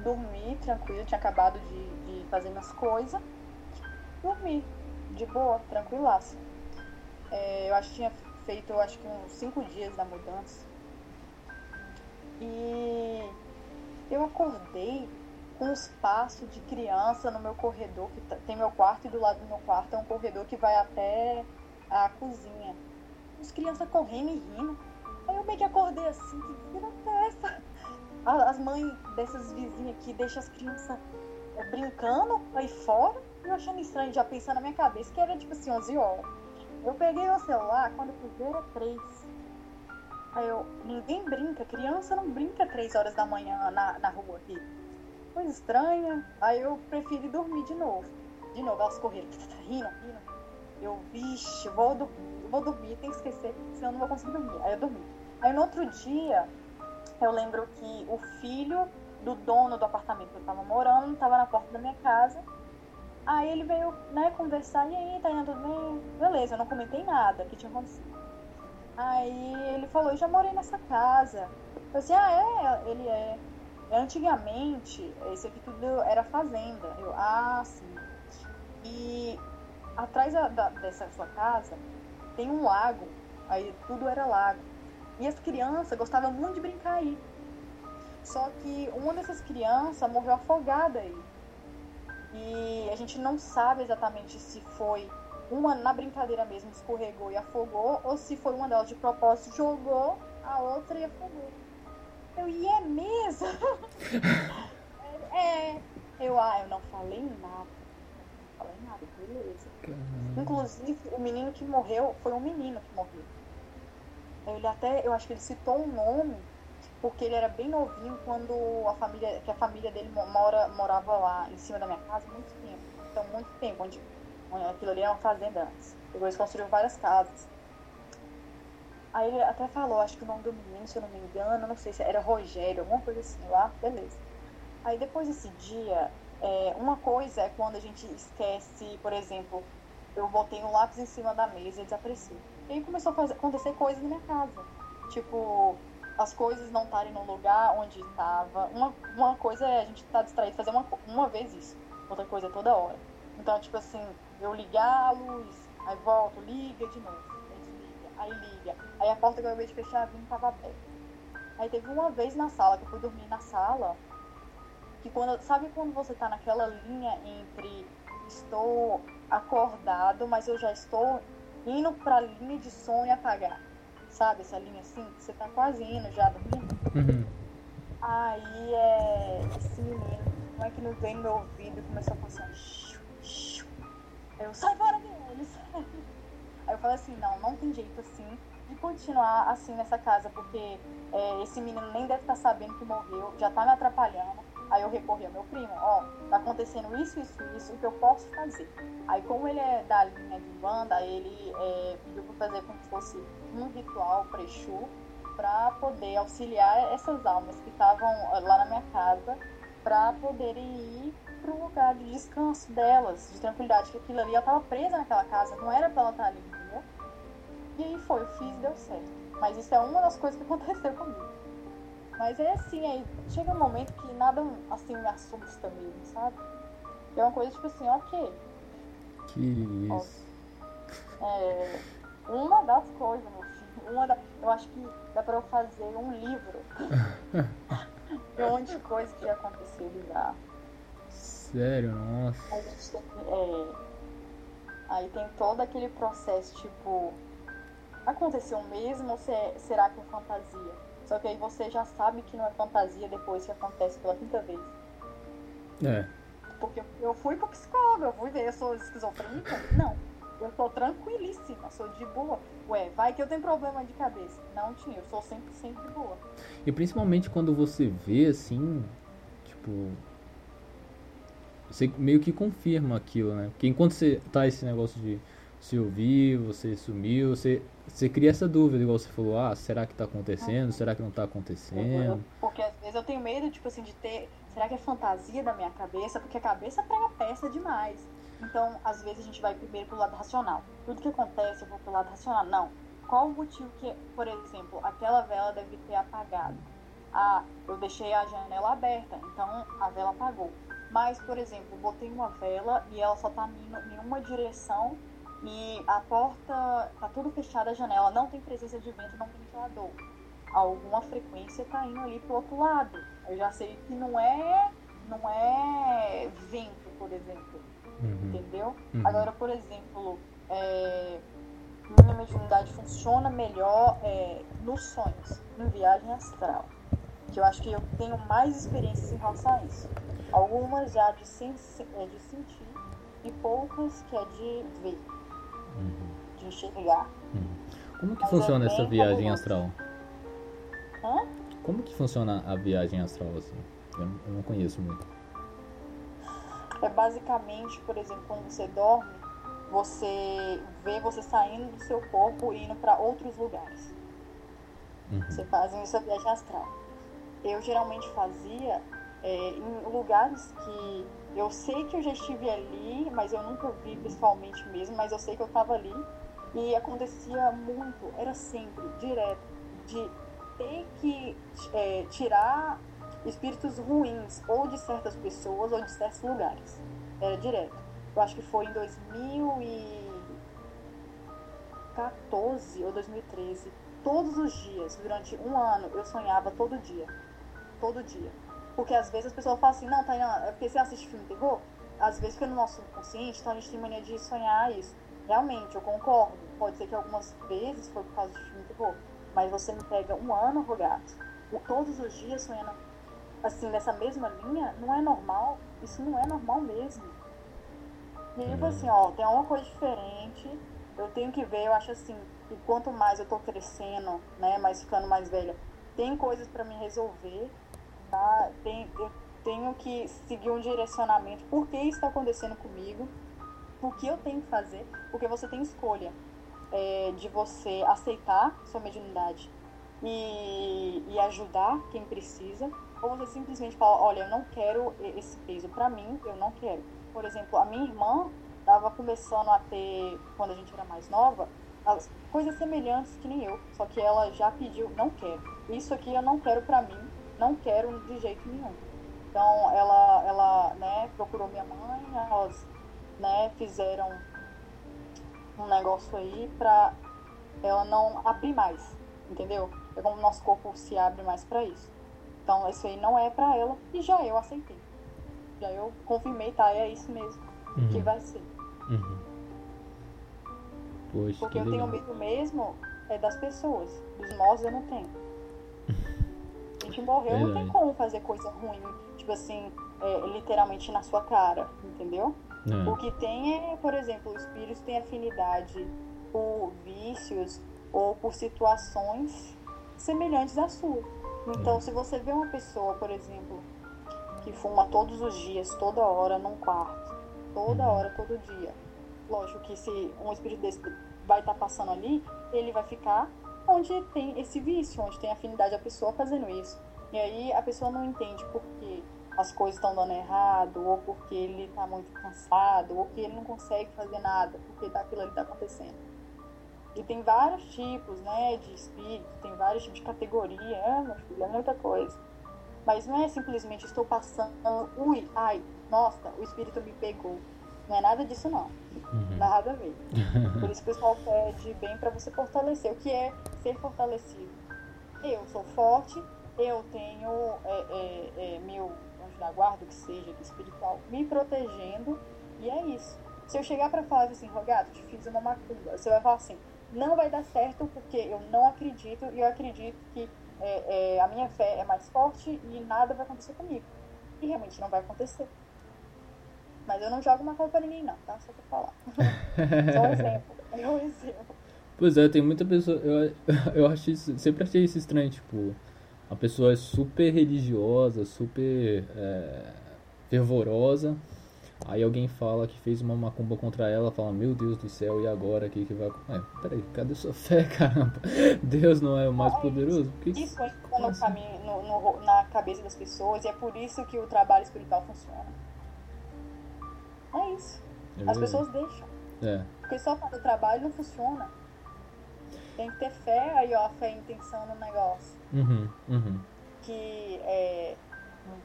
dormir tranquilo, tinha acabado de, de fazer minhas coisas. Dormi, de boa, tranquilaço. É, eu acho que tinha feito, eu acho que uns cinco dias da mudança. E eu acordei com um espaço de criança no meu corredor, que tá, tem meu quarto e do lado do meu quarto é um corredor que vai até a cozinha. As crianças correndo e rindo. Aí eu meio que acordei assim, que vira é essa? As mães dessas vizinhas que deixam as crianças é, brincando aí fora, eu achando estranho, já pensando na minha cabeça, que era tipo assim, 11 horas. Eu peguei o celular, quando eu fui ver era 3. Aí eu, ninguém brinca, criança não brinca 3 horas da manhã na, na rua aqui. Coisa estranha. Aí eu preferi dormir de novo. De novo, elas correram, rindo, rindo. Eu, vixe, vou, do, vou dormir, tem que esquecer, senão não vou conseguir dormir. Aí eu dormi. Aí no outro dia, eu lembro que o filho do dono do apartamento que eu tava morando tava na porta da minha casa. Aí ele veio, né, conversar, e aí, indo tudo bem? Beleza, eu não comentei nada que tinha acontecido. Aí ele falou, eu já morei nessa casa. Eu falei assim, ah, é? Ele é. Antigamente, esse aqui tudo era fazenda. Eu, ah, sim. E atrás da, da, dessa sua casa tem um lago. Aí tudo era lago. E as crianças gostavam muito de brincar aí. Só que uma dessas crianças morreu afogada aí. E a gente não sabe exatamente se foi uma na brincadeira mesmo escorregou e afogou, ou se foi uma delas de propósito jogou a outra e afogou. Eu, e é mesmo? é, eu, ah, eu não falei nada. Não falei nada, beleza. Caramba. Inclusive, o menino que morreu foi um menino que morreu. Ele até, eu acho que ele citou um nome, porque ele era bem novinho quando a família, que a família dele mora, morava lá em cima da minha casa muito tempo. Então, muito tempo, onde, onde aquilo ali era uma fazenda antes. Depois construiu várias casas. Aí ele até falou, acho que o nome do menino, se eu não me engano, não sei se era Rogério, alguma coisa assim lá, beleza. Aí depois desse dia, é, uma coisa é quando a gente esquece, por exemplo, eu botei um lápis em cima da mesa e desapareceu. E aí começou a fazer, acontecer coisas na minha casa. Tipo, as coisas não estarem no lugar onde estava. Uma, uma coisa é a gente estar tá distraído, fazer uma, uma vez isso. Outra coisa é toda hora. Então, tipo assim, eu ligar a luz, aí volto, liga de novo. Aí desliga, aí liga. Aí a porta que eu acabei de fechar, vinha estava aberta. Aí teve uma vez na sala, que eu fui dormir na sala, que quando. Sabe quando você tá naquela linha entre estou acordado, mas eu já estou indo para a linha de sono apagar. Sabe essa linha assim? Que você tá quase indo já dormindo. Uhum. Aí é. Esse menino, como é que não vem no meu ouvido e começou a passar. Eu sai fora deles. Aí eu falei assim, não, não tem jeito assim de continuar assim nessa casa, porque é, esse menino nem deve estar tá sabendo que morreu, já tá me atrapalhando. Aí eu recorri ao meu primo, ó, tá acontecendo isso, isso, isso, o que eu posso fazer? Aí como ele é da linha de banda, ele é, pediu pra fazer como se fosse um ritual prexu para poder auxiliar essas almas que estavam eh, lá na minha casa para poderem ir para um lugar de descanso delas, de tranquilidade, que aquilo ali ela estava presa naquela casa, não era para ela estar ali? E aí foi, eu fiz e deu certo. Mas isso é uma das coisas que aconteceu comigo. Mas é assim, aí chega um momento que nada assim me assusta mesmo, sabe? É uma coisa tipo assim, ok. Que isso. É, uma das coisas, meu filho. Uma da, eu acho que dá pra eu fazer um livro. de um monte de coisa que aconteceu bizarro. Sério, nossa. A gente tem, é, aí tem todo aquele processo, tipo, aconteceu mesmo ou será que é fantasia? Só que aí você já sabe que não é fantasia depois que acontece pela quinta vez. É. Porque eu fui pro psicólogo, eu fui ver, eu sou esquizofrênica? Não. Eu tô tranquilíssima, sou de boa. Ué, vai que eu tenho problema de cabeça. Não tinha, eu sou sempre, sempre de boa. E principalmente quando você vê assim, tipo. Você meio que confirma aquilo, né? Porque enquanto você tá esse negócio de se ouvir, você sumiu, você você cria essa dúvida, igual você falou, ah, será que tá acontecendo? Será que não tá acontecendo? Porque às vezes eu tenho medo, tipo assim, de ter. Será que é fantasia da minha cabeça? Porque a cabeça prega peça demais. Então, às vezes a gente vai primeiro pro lado racional. Tudo que acontece, eu vou pro lado racional. Não. Qual o motivo que, por exemplo, aquela vela deve ter apagado? Ah, eu deixei a janela aberta, então a vela apagou. Mas, por exemplo, botei uma vela e ela só tá em uma direção e a porta tá tudo fechada, a janela não tem presença de vento, não tem ventilador. Alguma frequência tá indo ali pro outro lado. Eu já sei que não é não é vento, por exemplo. Uhum. Entendeu? Uhum. Agora, por exemplo, é, minha mediunidade funciona melhor é, nos sonhos, em viagem astral. Que eu acho que eu tenho mais experiências em relação a isso. Algumas já de, sen é de sentir e poucas que é de ver, uhum. de. Uhum. Como que Mas funciona é essa viagem astral? Hã? Como que funciona a viagem astral assim? Eu, eu não conheço muito. É basicamente, por exemplo, quando você dorme, você vê você saindo do seu corpo e indo para outros lugares. Uhum. Você faz isso a viagem astral. Eu geralmente fazia é, em lugares que eu sei que eu já estive ali, mas eu nunca vi pessoalmente mesmo, mas eu sei que eu estava ali. E acontecia muito, era sempre, direto, de ter que é, tirar espíritos ruins, ou de certas pessoas, ou de certos lugares. Era direto. Eu acho que foi em 2014 ou 2013. Todos os dias, durante um ano, eu sonhava todo dia. Todo dia. Porque às vezes as pessoas falam assim, não, Tainá, é porque você assiste filme terror? Às vezes fica no nosso inconsciente, então a gente tem mania de sonhar isso. Realmente, eu concordo. Pode ser que algumas vezes foi por causa de filme terror. Mas você me pega um ano, Rogato, todos os dias sonhando assim, nessa mesma linha, não é normal. Isso não é normal mesmo. E aí, tipo uhum. assim, ó, tem uma coisa diferente. Eu tenho que ver, eu acho assim, que quanto mais eu tô crescendo, né, mais ficando mais velha, tem coisas para me resolver tenho que seguir um direcionamento. Por que isso está acontecendo comigo? O que eu tenho que fazer? Porque você tem escolha é, de você aceitar sua mediunidade e, e ajudar quem precisa, ou você simplesmente fala: Olha, eu não quero esse peso para mim, eu não quero. Por exemplo, a minha irmã estava começando a ter, quando a gente era mais nova, as coisas semelhantes que nem eu, só que ela já pediu: Não quero. Isso aqui eu não quero para mim, não quero de jeito nenhum. Então ela, ela né, procurou minha mãe, elas né, fizeram um negócio aí pra ela não abrir mais, entendeu? É como o nosso corpo se abre mais para isso. Então isso aí não é para ela e já eu aceitei. Já eu confirmei, tá, é isso mesmo uhum. que vai ser. Uhum. Poxa, Porque eu tenho medo mesmo é das pessoas, dos nós eu não tenho. gente morreu, Verdade. não tem como fazer coisa ruim, tipo assim, é, literalmente na sua cara, entendeu? É. O que tem é, por exemplo, o espírito tem afinidade por vícios ou por situações semelhantes à sua. Então, é. se você vê uma pessoa, por exemplo, que fuma todos os dias, toda hora, num quarto, toda uhum. hora, todo dia, lógico que se um espírito desse vai estar tá passando ali, ele vai ficar onde tem esse vício, onde tem afinidade a pessoa fazendo isso. E aí a pessoa não entende por que as coisas estão dando errado, ou porque ele está muito cansado, ou que ele não consegue fazer nada, porque daquilo ali está acontecendo. E tem vários tipos, né, de espírito, tem vários tipos de categoria, é, meu filho, é muita coisa. Mas não é simplesmente estou passando, ui, ai, nossa, o espírito me pegou. Não é nada disso, não. Uhum. Nada a ver. Por isso que o pessoal pede bem para você fortalecer. O que é ser fortalecido? Eu sou forte, eu tenho é, é, é, meu da guarda, que seja, que espiritual, me protegendo, e é isso. Se eu chegar para falar assim, Rogato, te fiz uma macumba, você vai falar assim, não vai dar certo porque eu não acredito e eu acredito que é, é, a minha fé é mais forte e nada vai acontecer comigo. E realmente não vai acontecer. Mas eu não jogo uma culpa pra ninguém, não, tá? Só pra falar. Só um exemplo. É um exemplo. Pois é, tem muita pessoa. Eu, eu acho isso, sempre achei isso estranho, tipo. A pessoa é super religiosa, super é, fervorosa. Aí alguém fala que fez uma macumba contra ela, fala, meu Deus do céu, e agora o que, que vai acontecer? É, peraí, cadê sua fé, caramba? Deus não é o mais poderoso? Que isso entra no caminho, no, no, na cabeça das pessoas e é por isso que o trabalho espiritual funciona. É isso. É As pessoas deixam. É. Porque só fazer o trabalho não funciona. Tem que ter fé, aí ó, a fé e a intenção no negócio. Uhum, uhum. que é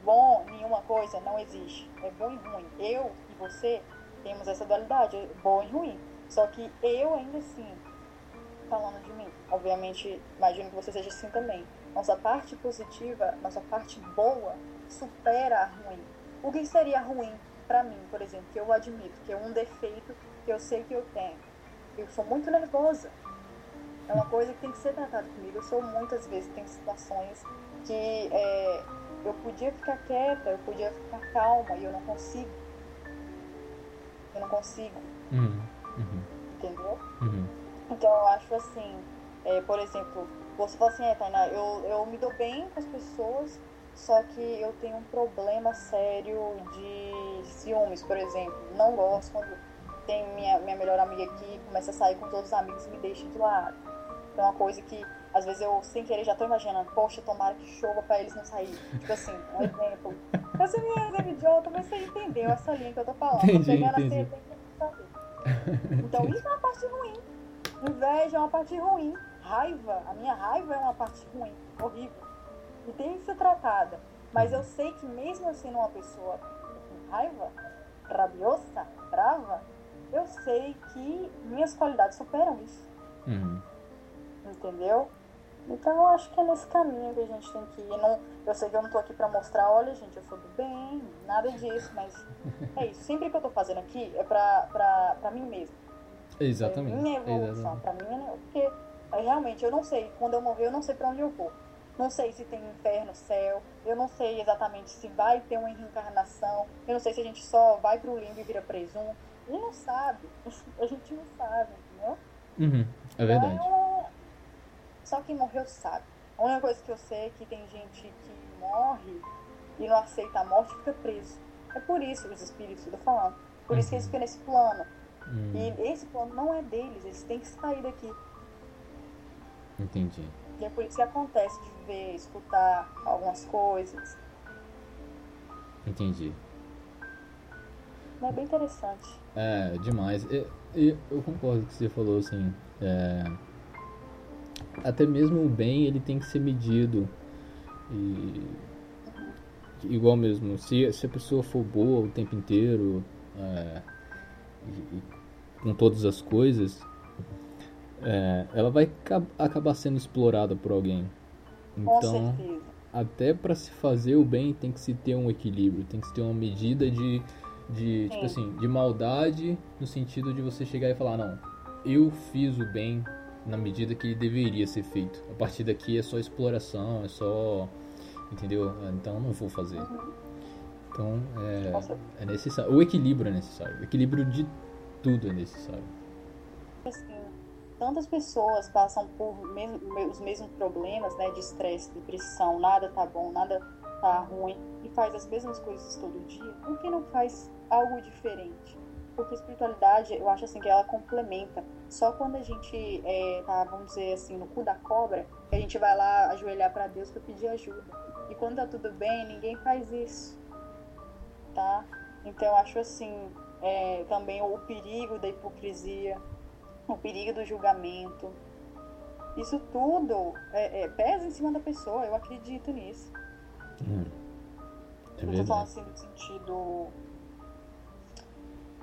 bom nenhuma coisa não existe. É bom e ruim. Eu e você temos essa dualidade, é bom e ruim. Só que eu ainda assim, falando de mim, obviamente imagino que você seja assim também. Nossa parte positiva, nossa parte boa, supera a ruim. O que seria ruim para mim, por exemplo, que eu admito, que é um defeito que eu sei que eu tenho? Eu sou muito nervosa. É uma coisa que tem que ser tratada comigo. Eu sou muitas vezes, tem situações que é, eu podia ficar quieta, eu podia ficar calma e eu não consigo. Eu não consigo. Uhum. Uhum. Entendeu? Uhum. Então eu acho assim, é, por exemplo, você fala assim, é, Tainá, eu, eu me dou bem com as pessoas, só que eu tenho um problema sério de ciúmes, por exemplo. Não gosto quando tem minha, minha melhor amiga aqui, começa a sair com todos os amigos e me deixa de lado. É uma coisa que, às vezes, eu, sem querer, já tô imaginando, poxa, tomara que chova pra eles não saírem. Tipo assim, um exemplo. Essa minha exemplo idiota, mas você entendeu essa linha que eu tô falando. Entendi, Pegando entendi. a. Então, isso é uma parte ruim. Inveja é uma parte ruim. Raiva, a minha raiva é uma parte ruim, horrível. E tem que ser tratada. Mas eu sei que mesmo eu sendo uma pessoa com raiva, rabiosa, brava, eu sei que minhas qualidades superam isso. Uhum. Entendeu? Então eu acho que é nesse caminho que a gente tem que ir. Não, eu sei que eu não tô aqui pra mostrar, olha gente, eu sou do bem, nada disso, mas é isso. Sempre que eu tô fazendo aqui é pra mim mesmo. Exatamente. É minha evolução, pra mim, né? Porque aí, realmente eu não sei, quando eu morrer eu não sei pra onde eu vou. Não sei se tem inferno, céu, eu não sei exatamente se vai ter uma reencarnação, eu não sei se a gente só vai pro limbo e vira presunto. A gente não sabe, a gente não sabe, entendeu? Uhum. É verdade. Então, só quem morreu sabe. A única coisa que eu sei é que tem gente que morre e não aceita a morte e fica preso. É por isso os espíritos, eu tô falando. Por isso que eles ficam nesse plano. Hum, E esse plano não é deles, eles têm que sair daqui. entendi. E é por isso que acontece de ver, escutar algumas coisas. Entendi. É bem interessante. É, demais. E, e eu concordo com o que você falou, assim. é, até mesmo o bem, ele tem que ser medido. E, igual mesmo, se, se a pessoa for boa o tempo inteiro, é, e- e com todas as coisas, é, ela vai ca- acabar sendo explorada por alguém. Com Então, até para se fazer o bem tem que se ter um equilíbrio, tem que se ter uma medida de, de tipo Sim. assim, de maldade no sentido de você chegar e falar, não, eu fiz o bem na medida que deveria ser feito. A partir daqui é só exploração, é só, entendeu? Então não vou fazer. Então Com certeza. é, é necessário, o equilíbrio é necessário, o equilíbrio de tudo é necessário. assim, tantas pessoas passam por os mesmos problemas, né, de estresse, depressão, nada tá bom, nada tá ruim, e faz as mesmas coisas todo dia, por que não faz algo diferente? Porque espiritualidade, eu acho assim que ela complementa. Só quando a gente é, tá, vamos dizer assim, no cu da cobra, que a gente vai lá ajoelhar para Deus para pedir ajuda. E quando tá tudo bem, ninguém faz isso, tá? Então eu acho assim, é, também o perigo da hipocrisia, o perigo do julgamento. Isso tudo é, é, pesa em cima da pessoa, eu acredito nisso. Hum. É eu tô falando assim no sentido.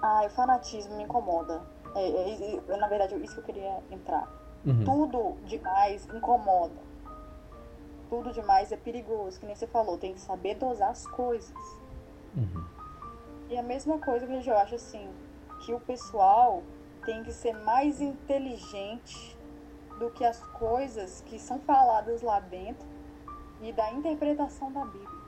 Ah, o fanatismo me incomoda. É, é, é, na verdade, isso que eu queria entrar. Uhum. Tudo demais incomoda. Tudo demais é perigoso, que nem você falou, tem que saber dosar as coisas. Uhum. E a mesma coisa que eu acho assim, que o pessoal tem que ser mais inteligente do que as coisas que são faladas lá dentro e da interpretação da Bíblia.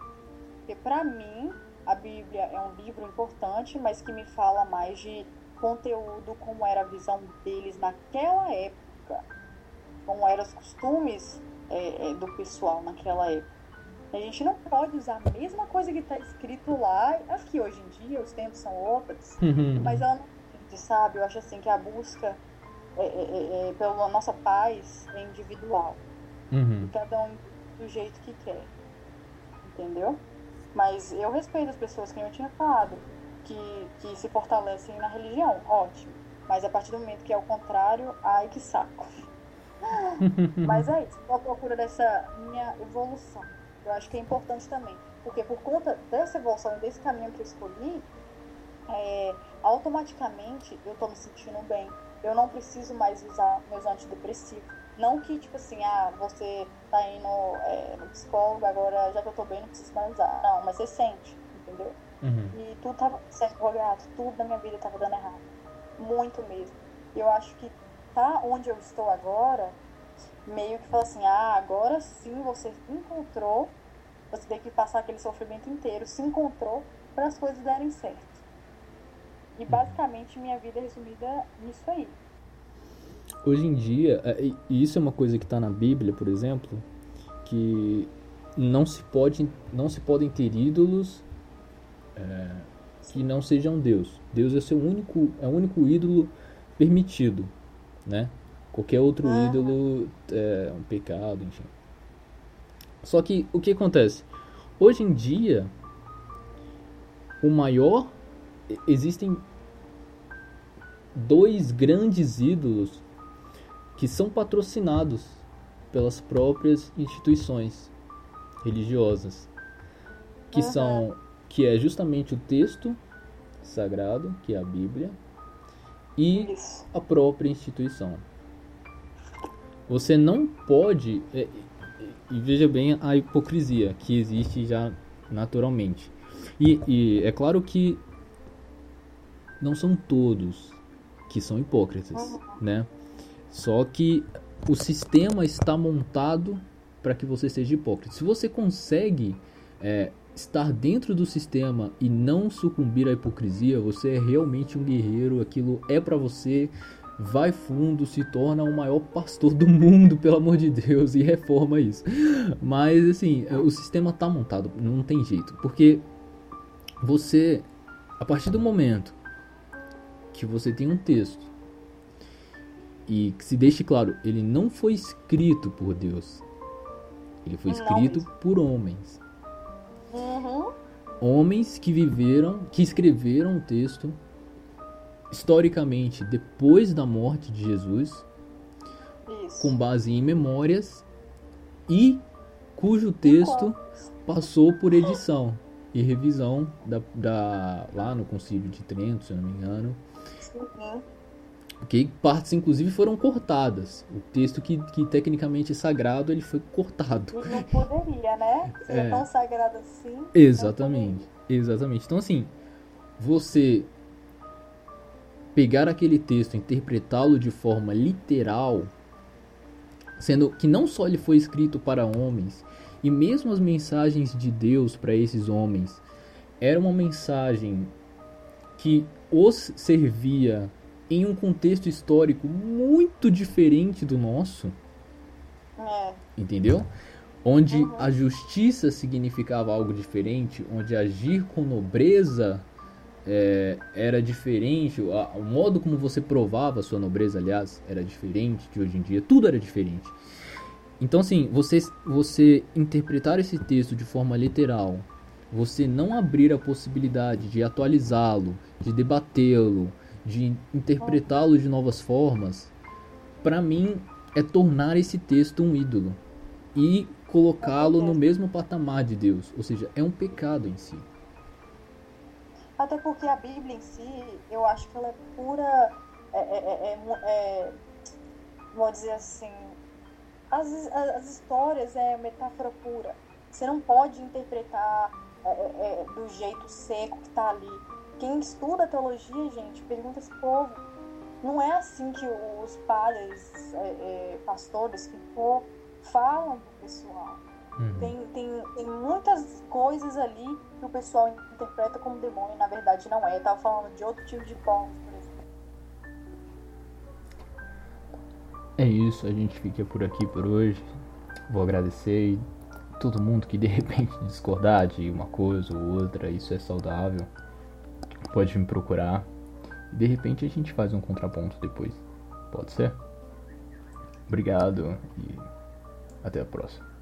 Porque para mim, a Bíblia é um livro importante, mas que me fala mais de conteúdo, como era a visão deles naquela época, como eram os costumes é, é, do pessoal naquela época. A gente não pode usar a mesma coisa que está escrito lá, aqui hoje em dia, os tempos são outros, Uhum. mas ela não sabe? Eu acho assim que a busca é, é, é, é, pela nossa paz é individual. Uhum. Cada um do jeito que quer. Entendeu? Mas eu respeito as pessoas que eu tinha falado, que, que se fortalecem na religião, ótimo. Mas a partir do momento que é o contrário, ai que saco. Mas é isso, tô à procura dessa minha evolução. Eu acho que é importante também. Porque por conta dessa evolução, desse caminho que eu escolhi, é, automaticamente eu tô me sentindo bem. Eu não preciso mais usar meus antidepressivos. Não que, tipo assim, ah, você tá indo é, no psicólogo, agora já que eu tô bem, não preciso mais usar. Não, mas você sente, entendeu? Uhum. E tudo tava sendo drogado, tudo na minha vida tava dando errado. Muito mesmo. E eu acho que tá onde eu estou agora, meio que fala assim, ah, agora sim você encontrou, você tem que passar aquele sofrimento inteiro, se encontrou para as coisas darem certo. E basicamente minha vida é resumida nisso aí. Hoje em dia, é, e isso é uma coisa que está na Bíblia, por exemplo, que não se pode, não se podem ter ídolos é, que não sejam Deus. Deus é seu único, é o único ídolo permitido, né? Qualquer outro uhum. ídolo é um pecado, enfim. Só que o que acontece? Hoje em dia, o maior existem dois grandes ídolos que são patrocinados pelas próprias instituições religiosas, que uhum. são que é justamente o texto sagrado, que é a Bíblia, e Isso. a própria instituição. Você não pode é, e veja bem a hipocrisia que existe já naturalmente. E, e é claro que não são todos que são hipócritas, né? Só que o sistema está montado para que você seja hipócrita. Se você consegue é, estar dentro do sistema e não sucumbir à hipocrisia, você é realmente um guerreiro. Aquilo é para você. Vai fundo, se torna o maior pastor do mundo, pelo amor de Deus, e reforma isso. Mas assim, o sistema tá montado, não tem jeito, porque você, a partir do momento que você tem um texto e que se deixe claro, ele não foi escrito por Deus. Ele foi escrito por homens. Uhum. Homens que viveram, que escreveram o texto historicamente depois da morte de Jesus, Isso. com base em memórias e cujo texto passou por edição e revisão da, da, lá no Concílio de Trento, se não me engano, Uhum. Que partes, inclusive, foram cortadas. O texto que, que tecnicamente é sagrado, ele foi cortado. Não poderia, né? Ser é. tão sagrado assim. Exatamente. Exatamente. Então, assim, você pegar aquele texto, interpretá-lo de forma literal, sendo que não só ele foi escrito para homens, e mesmo as mensagens de Deus para esses homens era uma mensagem que os servia em um contexto histórico muito diferente do nosso. É. Entendeu? Onde uhum. a justiça significava algo diferente, onde agir com nobreza é, era diferente, o, modo como você provava a sua nobreza, aliás, era diferente de hoje em dia, tudo era diferente. Então, assim, você, você interpretar esse texto de forma literal, você não abrir a possibilidade de atualizá-lo, de debatê-lo, de interpretá-lo de novas formas, para mim é tornar esse texto um ídolo e colocá-lo no mesmo patamar de Deus, ou seja, é um pecado em si. Até porque a Bíblia em si, eu acho que ela é pura, é, é, é, é vou dizer assim, as, as histórias é metáfora pura. Você não pode interpretar é, é, é, do jeito seco que está ali. Quem estuda teologia, gente, pergunta esse povo. Não é assim que os padres, é, é, pastores que for, falam pro pessoal. Uhum. Tem, tem, tem muitas coisas ali que o pessoal interpreta como demônio, na verdade não é. Eu tava falando de outro tipo de povos, por exemplo. É isso, a gente fica por aqui por hoje. Vou agradecer todo mundo que de repente discordar de uma coisa ou outra, isso é saudável, pode me procurar. De repente a gente faz um contraponto depois. Pode ser? Obrigado e até a próxima.